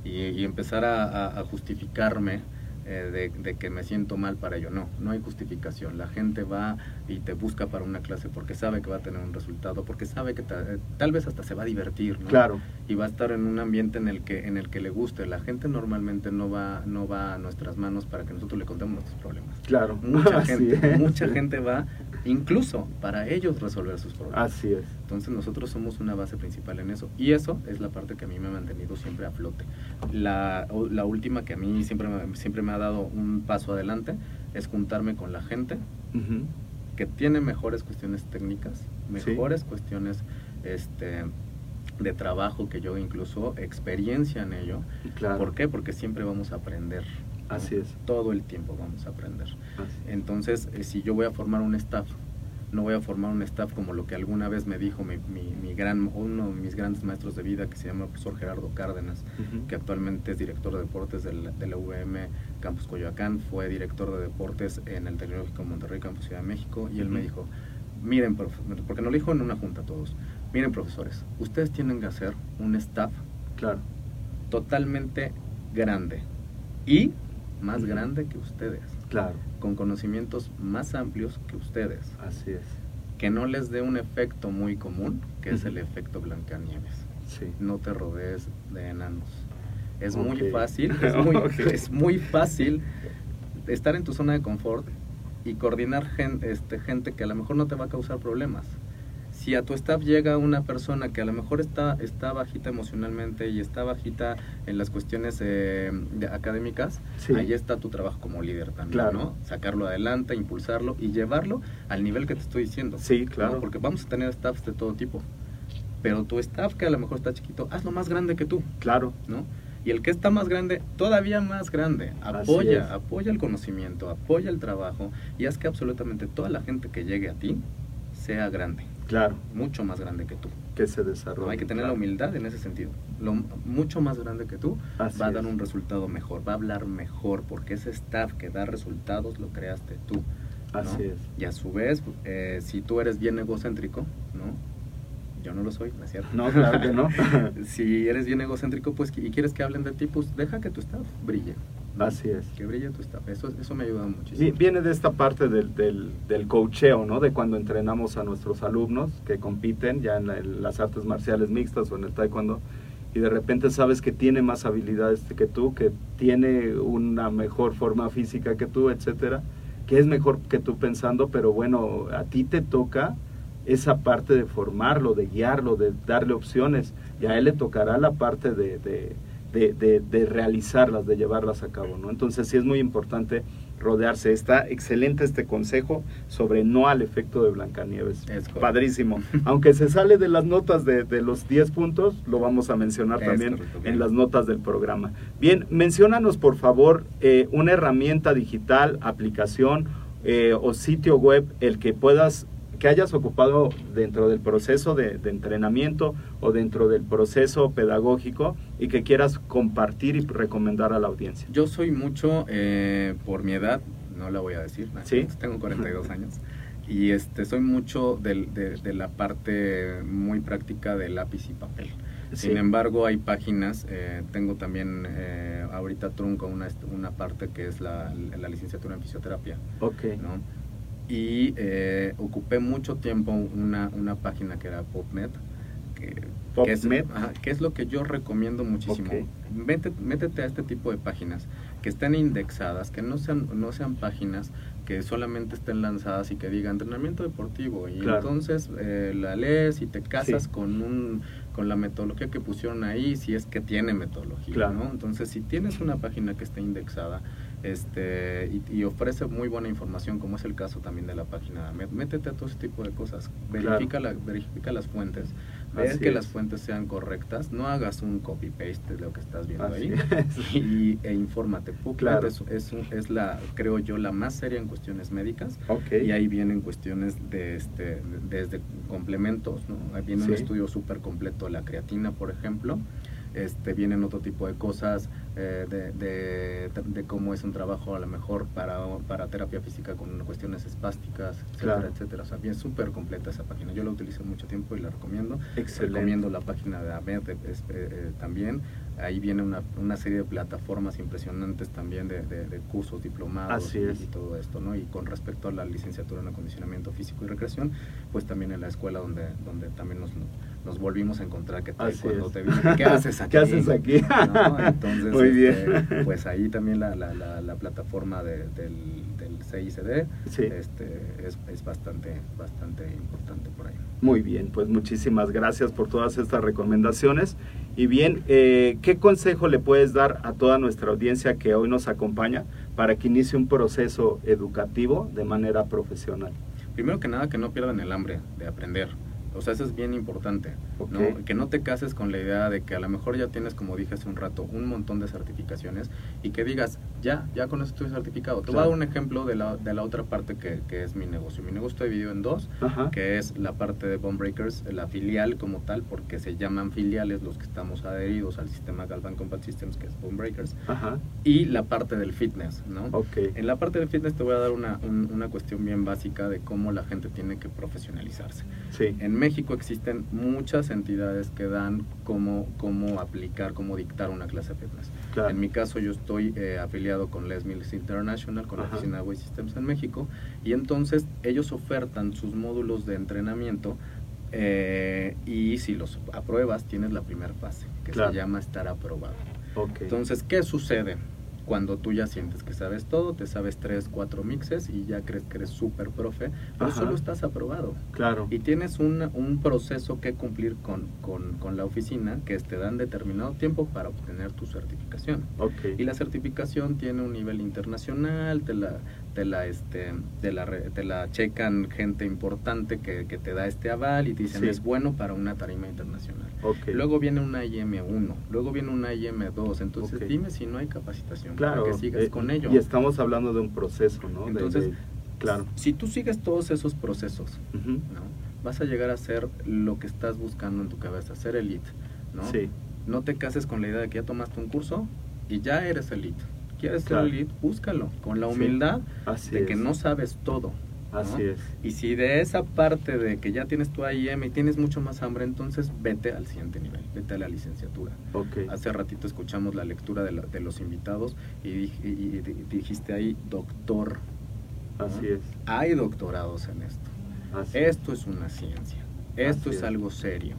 y, empezar a, a justificarme eh, de, que me siento mal para ello. No, no hay justificación. La gente va y te busca para una clase porque sabe que va a tener un resultado, porque sabe que eh, tal vez hasta se va a divertir, ¿no? Claro. Y va a estar en un ambiente en el que en el que le guste. La gente normalmente no va no va a nuestras manos para que nosotros le contemos nuestros problemas. Claro. Mucha *laughs* gente, mucha gente va incluso para ellos resolver sus problemas. Así es. Entonces nosotros somos una base principal en eso y eso es la parte que a mí me ha mantenido siempre a flote. La, la última que a mí siempre me, siempre me ha dado un paso adelante es juntarme con la gente que tiene mejores cuestiones técnicas, mejores cuestiones este, de trabajo que yo incluso, experiencia en ello. ¿Por qué? Porque siempre vamos a aprender. Así es. Todo el tiempo vamos a aprender. Entonces, eh, si yo voy a formar un staff, no voy a formar un staff como lo que alguna vez me dijo mi, mi, gran, uno de mis grandes maestros de vida, que se llama el profesor Gerardo Cárdenas, que actualmente es director de deportes del, de la UVM Campus Coyoacán, fue director de deportes en el Tecnológico Monterrey Campus Ciudad de México, y él me dijo, miren, porque nos lo dijo en una junta a todos, miren profesores, ustedes tienen que hacer un staff claro. totalmente grande y más grande que ustedes. Claro. Con conocimientos más amplios que ustedes. Así es. Que no les dé un efecto muy común, que es el efecto Blancanieves. Sí. No te rodees de enanos. Es muy fácil, *laughs* es muy, es muy fácil estar en tu zona de confort y coordinar gente, este, gente que a lo mejor no te va a causar problemas si a tu staff llega una persona que a lo mejor está, está bajita emocionalmente y está bajita en las cuestiones eh, académicas, ahí está tu trabajo como líder también, ¿no? Sacarlo adelante, impulsarlo y llevarlo al nivel que te estoy diciendo. Sí, claro. Porque vamos a tener staffs de todo tipo. Pero tu staff que a lo mejor está chiquito, hazlo más grande que tú. Claro. ¿No? Y el que está más grande, todavía más grande. Apoya, apoya el conocimiento, apoya el trabajo y haz que absolutamente toda la gente que llegue a ti sea grande. Claro. Mucho más grande que tú. Que se desarrolle. hay que tener la humildad en ese sentido. Lo, mucho más grande que tú va a dar un resultado mejor, va a hablar mejor, porque ese staff que da resultados lo creaste tú. Así es. Y a su vez, eh, si tú eres bien egocéntrico, ¿no? Yo no lo soy, ¿no es cierto? No, claro que no. *laughs* si eres bien egocéntrico, pues, y quieres que hablen de ti, pues deja que tu staff brille. Así es. Que brille tu staff. Eso, eso me ayuda muchísimo. Viene de esta parte del, del, del coacheo, ¿no? De cuando entrenamos a nuestros alumnos que compiten ya en, las artes marciales mixtas o en el taekwondo y de repente sabes que tiene más habilidades que tú, que tiene una mejor forma física que tú, etcétera, que es mejor que tú pensando, pero bueno, a ti te toca esa parte de formarlo, de guiarlo, de darle opciones, y a él le tocará la parte de de, realizarlas, de llevarlas a cabo, ¿no? Entonces sí es muy importante rodearse. Está excelente este consejo sobre no al efecto de Blancanieves. Es Padrísimo. *laughs* Aunque se sale de las notas de, los 10 puntos, lo vamos a mencionar también en las notas del programa. Bien, menciónanos por favor eh, una herramienta digital, aplicación eh, o sitio web el que puedas que hayas ocupado dentro del proceso de, entrenamiento o dentro del proceso pedagógico y que quieras compartir y recomendar a la audiencia. Yo soy mucho, eh, por mi edad, no la voy a decir, ¿Sí? tengo 42 *laughs* años, y este, soy mucho de, de, la parte muy práctica de lápiz y papel. Sin embargo, hay páginas, eh, tengo también eh, ahorita trunco una, una parte que es la, la licenciatura en fisioterapia. Ok. ¿no? Y eh, ocupé mucho tiempo una, una página que era PopMed. Que, que, es, que, es, lo que yo recomiendo muchísimo. métete a este tipo de páginas que estén indexadas, que no sean, no sean páginas que solamente estén lanzadas y que diga entrenamiento deportivo y entonces eh, la lees y te casas con un con la metodología que pusieron ahí si es que tiene metodología ¿no? entonces si tienes una página que esté indexada este y, ofrece muy buena información como es el caso también de la página métete a todo ese tipo de cosas verifica la, verifica las fuentes ver que las fuentes sean correctas no hagas un copy paste de lo que estás viendo ahí *laughs* y, e infórmate. Claro. es, es, es, la creo yo la más seria en cuestiones médicas y ahí vienen cuestiones de este desde complementos no ahí viene un estudio súper completo la creatina por ejemplo este, vienen otro tipo de cosas, eh, de, de, cómo es un trabajo a lo mejor para, para terapia física con cuestiones espásticas, etcétera, etcétera. O sea, bien súper completa esa página. Yo la utilizo mucho tiempo y la recomiendo. Recomiendo la página de AMED eh, eh, también. Ahí viene una, una, serie de plataformas impresionantes también de, de, cursos diplomados y, todo esto, ¿no? Y con respecto a la licenciatura en acondicionamiento físico y recreación, pues también en la escuela donde, donde también nos nos volvimos a encontrar que tal cuando te vi, ¿qué haces *laughs* aquí? ¿Qué haces aquí? Entonces, Muy bien. Este, pues ahí también la, la, la, plataforma de, del, del CICD este, es, es, bastante, bastante importante por ahí. Muy bien, pues muchísimas gracias por todas estas recomendaciones. Y bien, eh, ¿qué consejo le puedes dar a toda nuestra audiencia que hoy nos acompaña para que inicie un proceso educativo de manera profesional? Primero que nada, que no pierdan el hambre de aprender o sea, eso es bien importante, ¿no? Que no te cases con la idea de que a lo mejor ya tienes, como dije hace un rato, un montón de certificaciones y que digas, ya, ya con eso estoy certificado. Te voy a dar un ejemplo de la, de la otra parte que, que es mi negocio. Mi negocio está dividido en dos, que es la parte de Bone Breakers, la filial como tal, porque se llaman filiales los que estamos adheridos al sistema Galvan Combat Systems, que es Bone Breakers, y la parte del fitness, ¿no? En la parte del fitness te voy a dar una, una cuestión bien básica de cómo la gente tiene que profesionalizarse. Sí. En México existen muchas entidades que dan cómo, cómo aplicar, cómo dictar una clase de fitness. En mi caso yo estoy eh, afiliado con Les Mills International, con la oficina Way Systems en México, y entonces ellos ofertan sus módulos de entrenamiento eh, y si los apruebas tienes la primera fase, que se llama estar aprobado. Entonces, ¿qué sucede? Cuando tú ya sientes que sabes todo, te sabes tres, cuatro mixes y ya crees que eres súper profe, pero solo estás aprobado. Claro. Y tienes un, un proceso que cumplir con, con, con, la oficina que te dan determinado tiempo para obtener tu certificación. Okay. Y la certificación tiene un nivel internacional, te la, te la, este, te la, te la checan gente importante que, que, te da este aval y te dicen es bueno para una tarima internacional. Luego viene una IM1, luego viene una IM2, entonces dime si no hay capacitación claro, que sigas eh, con ello. Y estamos hablando de un proceso, ¿no? Entonces, claro. si tú sigues todos esos procesos, ¿no? vas a llegar a ser lo que estás buscando en tu cabeza, ser elite, ¿no? Sí. No te cases con la idea de que ya tomaste un curso y ya eres elite. ¿Quieres ser elite? Búscalo, con la humildad de que no sabes todo, Así es. Y si de esa parte de que ya tienes tu AIM y tienes mucho más hambre, entonces vete al siguiente nivel, vete a la licenciatura. Okay. Hace ratito escuchamos la lectura de, de los invitados y, dijiste ahí doctor. Así es. Hay doctorados en esto. esto es una ciencia. Esto es, algo serio.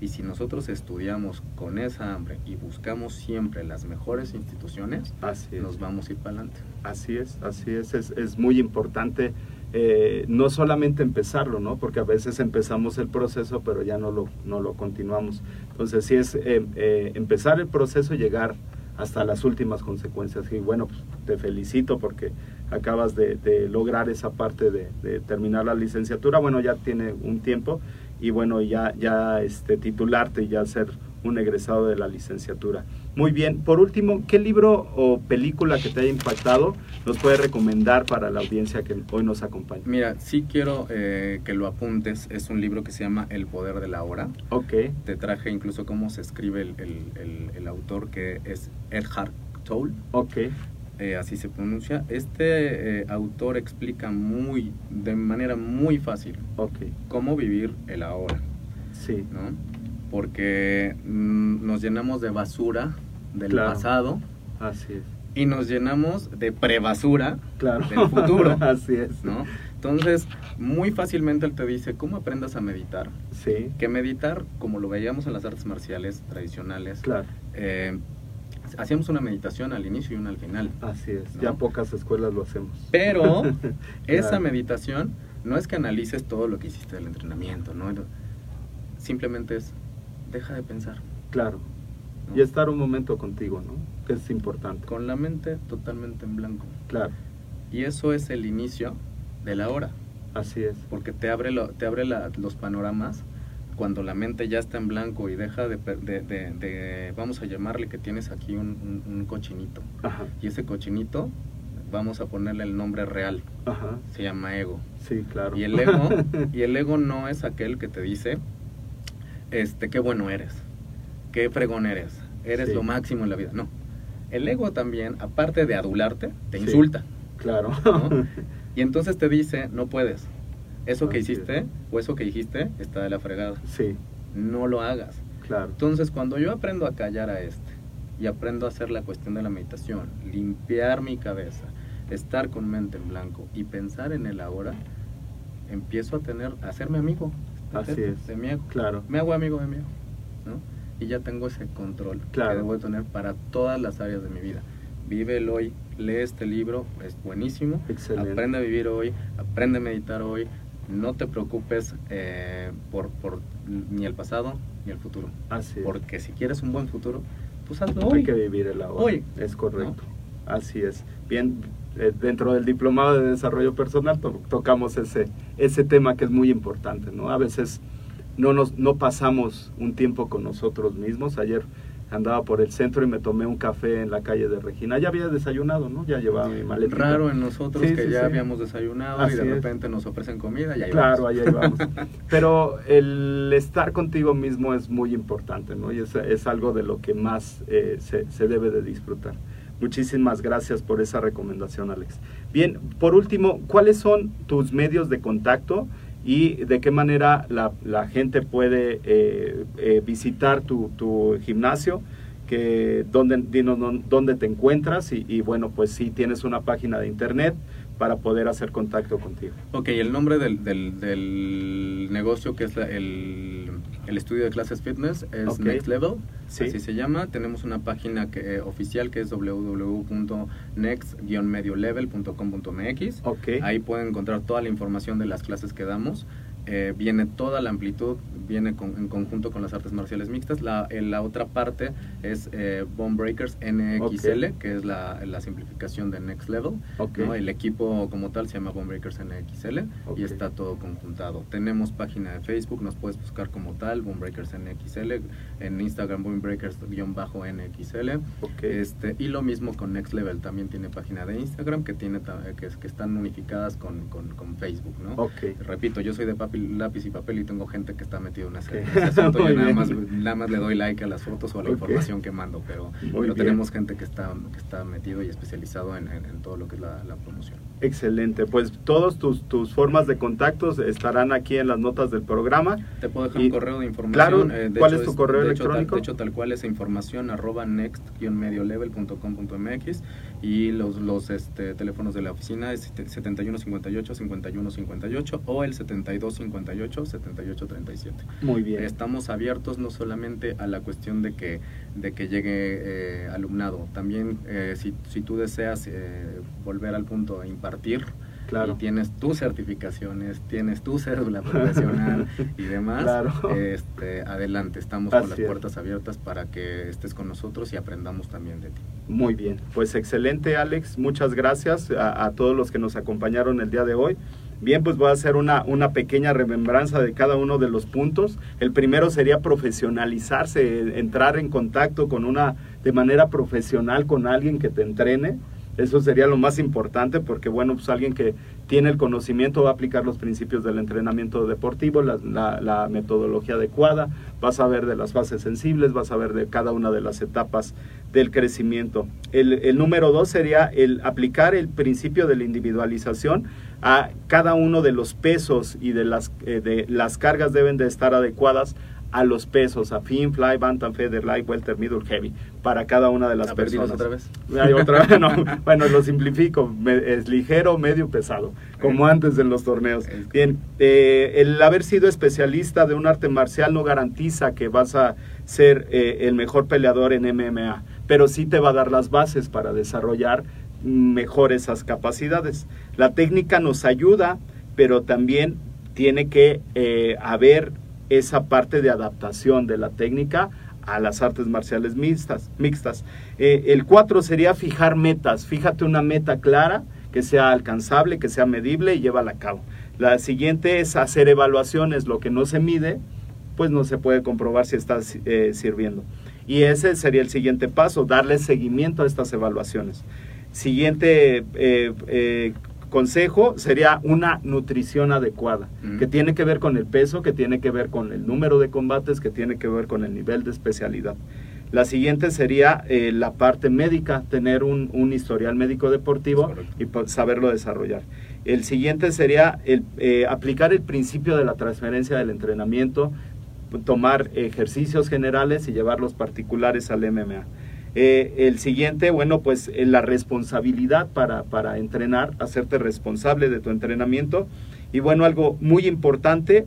Y si nosotros estudiamos con esa hambre y buscamos siempre las mejores instituciones, nos vamos a ir para adelante. Así es, así es. Es, es muy importante eh, no solamente empezarlo, ¿no? Porque a veces empezamos el proceso, pero ya no lo, no lo continuamos. Entonces, sí es eh, eh, empezar el proceso y llegar hasta las últimas consecuencias. Y bueno, pues, te felicito porque acabas de, lograr esa parte de, terminar la licenciatura. Bueno, ya tiene un tiempo y bueno, ya, ya este, titularte y ya ser un egresado de la licenciatura. Muy bien, por último, ¿qué libro o película que te haya impactado nos puede recomendar para la audiencia que hoy nos acompaña? Mira, sí quiero eh, que lo apuntes, es un libro que se llama El Poder de la Hora. Ok. Te traje incluso cómo se escribe el, el, el, autor que es Edhard Toll. Ok. Eh, así se pronuncia. Este eh, autor explica muy, de manera muy fácil, okay. cómo vivir el ahora. Sí. ¿no? Porque mm, nos llenamos de basura del pasado. Así es. Y nos llenamos de prebasura claro. del futuro. *laughs* así es. ¿no? Entonces, muy fácilmente él te dice, ¿cómo aprendas a meditar? Sí. Que meditar, como lo veíamos en las artes marciales tradicionales, claro. Eh, hacíamos una meditación al inicio y una al final. Así es, ya pocas escuelas lo hacemos. Pero *laughs* esa meditación no es que analices todo lo que hiciste del entrenamiento, ¿no? Simplemente es, deja de pensar. Claro. Y estar un momento contigo, ¿no? Que es importante. Con la mente totalmente en blanco. Claro. Y eso es el inicio de la hora. Así es. Porque te abre, lo, te abre los panoramas cuando la mente ya está en blanco y deja de, de, vamos a llamarle que tienes aquí un, cochinito. Y ese cochinito, vamos a ponerle el nombre real. Se llama ego. Sí, claro. Y el ego, *laughs* y el ego no es aquel que te dice, este, qué bueno eres, qué fregón eres, eres lo máximo en la vida. No. El ego también, aparte de adularte, te insulta. Claro. *laughs* Y entonces te dice, no puedes, eso que hiciste o eso que dijiste está de la fregada. Sí. No lo hagas. Claro. Entonces, cuando yo aprendo a callar a este y aprendo a hacer la cuestión de la meditación, limpiar mi cabeza, estar con mente en blanco y pensar en el ahora, empiezo a tener, a hacerme amigo. Así es. De mi ego. Claro. Me hago amigo de mi ego. ¿no? Y ya tengo ese control claro. que debo tener para todas las áreas de mi vida. Vive el hoy, lee este libro, es buenísimo. Excelente. Aprende a vivir hoy, aprende a meditar hoy, no te preocupes eh, por, por, ni el pasado ni el futuro. Así Porque si quieres un buen futuro, pues hazlo hoy. Hay que vivir el ahora. Hoy. Es correcto. Así es. Bien, eh, dentro del diplomado de desarrollo personal tocamos ese, ese tema que es muy importante, ¿no? A veces no, nos, no pasamos un tiempo con nosotros mismos. Ayer andaba por el centro y me tomé un café en la calle de Regina. Ya había desayunado, ¿no? Ya llevaba mi maleta. Raro en nosotros que ya habíamos desayunado y de repente nos ofrecen comida y ahí Claro, ahí vamos. *laughs* Pero el estar contigo mismo es muy importante, ¿no? Y es, es algo de lo que más eh, se, se debe de disfrutar. Muchísimas gracias por esa recomendación, Alex. Bien, por último, ¿cuáles son tus medios de contacto? Y de qué manera la, la gente puede eh, eh, visitar tu, tu, gimnasio, que dónde, dinos dónde te encuentras y, y, bueno, pues si tienes una página de internet para poder hacer contacto contigo. Ok, el nombre del, del, del negocio que es el, el, estudio de clases fitness es Next Level, así se llama. Tenemos una página que, eh, oficial que es www.next-mediolevel.com.mx. Okay. Ahí pueden encontrar toda la información de las clases que damos. Eh, viene toda la amplitud, viene en conjunto con las artes marciales mixtas. La, la otra parte es eh, Bone Breakers NXL, que es la, la, simplificación de Next Level. El equipo como tal se llama Bone Breakers NXL y está todo conjuntado. Tenemos página de Facebook, nos puedes buscar como tal, Bone Breakers NXL, en Instagram Bone Breakers-NXL. Este, y lo mismo con Next Level, también tiene página de Instagram que, tiene, que, que están unificadas con, con, con Facebook. ¿no? Repito, yo soy de lápiz y papel y tengo gente que está metido en ese, asunto. *laughs* Yo nada más, nada más le doy like a las fotos o a la información que mando, pero, tenemos gente que está, que está metido y especializado en, todo lo que es la, promoción. Excelente, pues todos tus, tus formas de contactos estarán aquí en las notas del programa. Te puedo dejar un correo de información. Claro, eh, ¿cuál es tu correo electrónico? de hecho, tal cual es información arroba next-mediolevel.com.mx y los, los este, teléfonos de la oficina es 7158-5158 o el 7258-7837. Muy bien. Estamos abiertos no solamente a la cuestión de que, de que llegue eh, alumnado, también eh, si, si, tú deseas eh, volver al punto de impartir, y tienes tus certificaciones, tienes tu cédula profesional y demás, *laughs* este, adelante, estamos con las puertas abiertas para que estés con nosotros y aprendamos también de ti. Muy bien, pues excelente Alex, muchas gracias a, todos los que nos acompañaron el día de hoy. Bien, pues voy a hacer una, una pequeña remembranza de cada uno de los puntos. El primero sería profesionalizarse, entrar en contacto con una, de manera profesional con alguien que te entrene. Eso sería lo más importante porque, bueno, pues alguien que tiene el conocimiento va a aplicar los principios del entrenamiento deportivo, la, metodología adecuada, vas a ver de las fases sensibles, vas a ver de cada una de las etapas del crecimiento. El, el número dos sería el aplicar el principio de la individualización a cada uno de los pesos y de las, eh, de las cargas deben de estar adecuadas a los pesos, a fin, fly, bantam, feather, light, welter, middle, heavy, para cada una de las personas. otra vez? otra *laughs* vez, no, bueno, lo simplifico, es ligero, medio, pesado, como antes en los torneos. Bien, eh, el haber sido especialista de un arte marcial no garantiza que vas a ser eh, el mejor peleador en MMA, pero sí te va a dar las bases para desarrollar mejor esas capacidades. La técnica nos ayuda, pero también tiene que eh, haber esa parte de adaptación de la técnica a las artes marciales mixtas. mixtas. Eh, el 4 sería fijar metas. Fíjate una meta clara, que sea alcanzable, que sea medible y llévala a cabo. La siguiente es hacer evaluaciones. Lo que no se mide, pues no se puede comprobar si está eh, sirviendo. Y ese sería el siguiente paso, darle seguimiento a estas evaluaciones. Siguiente eh, eh, consejo sería una nutrición adecuada, que tiene que ver con el peso, que tiene que ver con el número de combates, que tiene que ver con el nivel de especialidad. La siguiente sería eh, la parte médica, tener un, historial médico deportivo y saberlo desarrollar. El siguiente sería el, aplicar el principio de la transferencia del entrenamiento, tomar ejercicios generales y llevarlos particulares al MMA. Eh, el siguiente, bueno, pues eh, la responsabilidad para, para entrenar, hacerte responsable de tu entrenamiento. Y bueno, algo muy importante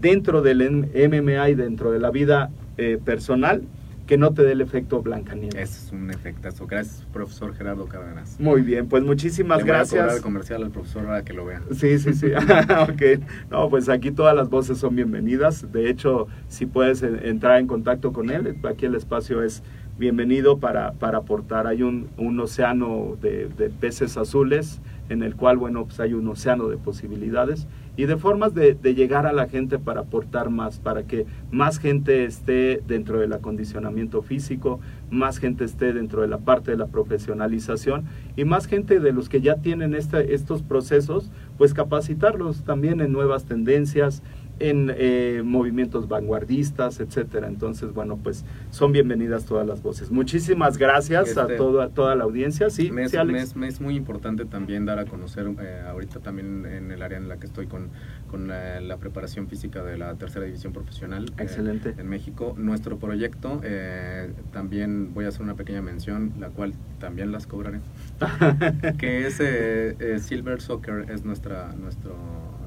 dentro del MMA y dentro de la vida eh, personal, que no te dé el efecto Blancanieves. Ese es un efectazo. Gracias, profesor Gerardo Cárdenas. Muy bien, pues muchísimas gracias. Voy a comercial al profesor para que lo vea. Sí, sí, sí. *laughs* *laughs* ok. No, pues aquí todas las voces son bienvenidas. De hecho, si puedes entrar en contacto con él, aquí el espacio es bienvenido para, para aportar. Hay un, un océano de, de, peces azules en el cual, bueno, pues hay un océano de posibilidades y de formas de, llegar a la gente para aportar más, para que más gente esté dentro del acondicionamiento físico, más gente esté dentro de la parte de la profesionalización y más gente de los que ya tienen este, estos procesos, pues capacitarlos también en nuevas tendencias, en eh, movimientos vanguardistas, etcétera. Entonces, bueno, pues son bienvenidas todas las voces. Muchísimas gracias a este, toda, toda la audiencia. Sí, me es, muy importante también dar a conocer, eh, ahorita también en el área en la que estoy con, con eh, la preparación física de la tercera división profesional Excelente. en México, nuestro proyecto, también voy a hacer una pequeña mención, la cual también las cobraré, *laughs* que es Silver Soccer, es nuestra, nuestro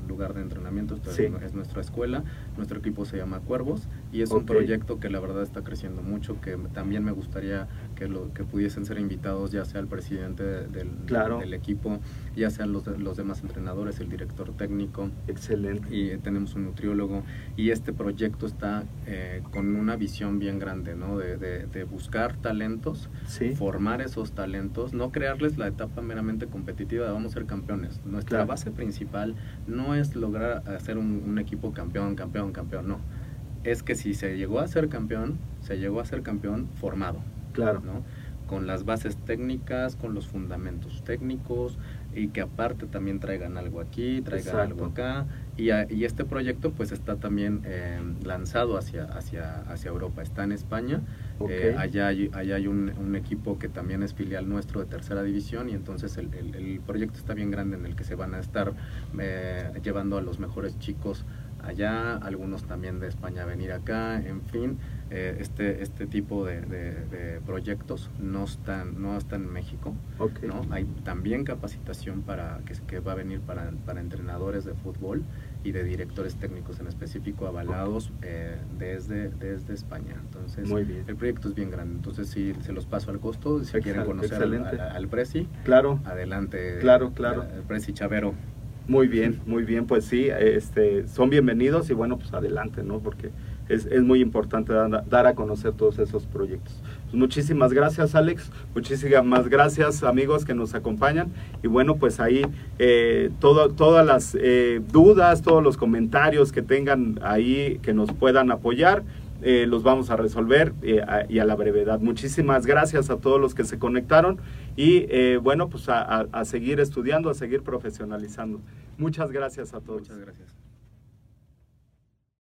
lugar de entrenamiento, es nuestra escuela, nuestro equipo se llama Cuervos y es un proyecto que la verdad está creciendo mucho, que también me gustaría que, lo, que pudiesen ser invitados ya sea el presidente del, del equipo, ya sean los, los demás entrenadores, el director técnico. Excelente. Y tenemos un nutriólogo y este proyecto está eh, con una visión bien grande, ¿no? De, de, buscar talentos, formar esos talentos, no crearles la etapa meramente competitiva de vamos a ser campeones. Nuestra base principal no es lograr hacer un, un equipo campeón, campeón, campeón, no. Es que si se llegó a ser campeón, se llegó a ser campeón formado. Claro. ¿no? Con las bases técnicas, con los fundamentos técnicos y que aparte también traigan algo aquí, traigan algo acá. Y, y, este proyecto pues está también eh, lanzado hacia, hacia, hacia Europa. Está en España. Eh, allá hay, allá hay un, un, equipo que también es filial nuestro de tercera división y entonces el, el, proyecto está bien grande en el que se van a estar eh, llevando a los mejores chicos allá, algunos también de España venir acá, en fin, eh, este, este tipo de, proyectos no están, no están en México. ¿no? Hay también capacitación para que, que va a venir para, para, entrenadores de fútbol y de directores técnicos en específico avalados eh, desde, desde España. Entonces, el proyecto es bien grande. Entonces, si se los paso al costo, si quieren conocer al, al, Prezi, claro. adelante. Claro, claro. El Prezi Chavero. Muy bien, muy bien, pues sí, este, son bienvenidos y bueno, pues adelante, ¿no? Porque es, muy importante dar, a conocer todos esos proyectos. Pues muchísimas gracias Alex, muchísimas gracias amigos que nos acompañan y bueno pues ahí eh, todas las eh, dudas, todos los comentarios que tengan ahí que nos puedan apoyar. Eh, los vamos a resolver y a la brevedad. Muchísimas gracias a todos los que se conectaron y bueno, pues a, a seguir estudiando, a seguir profesionalizando. Muchas gracias a todos. Muchas gracias.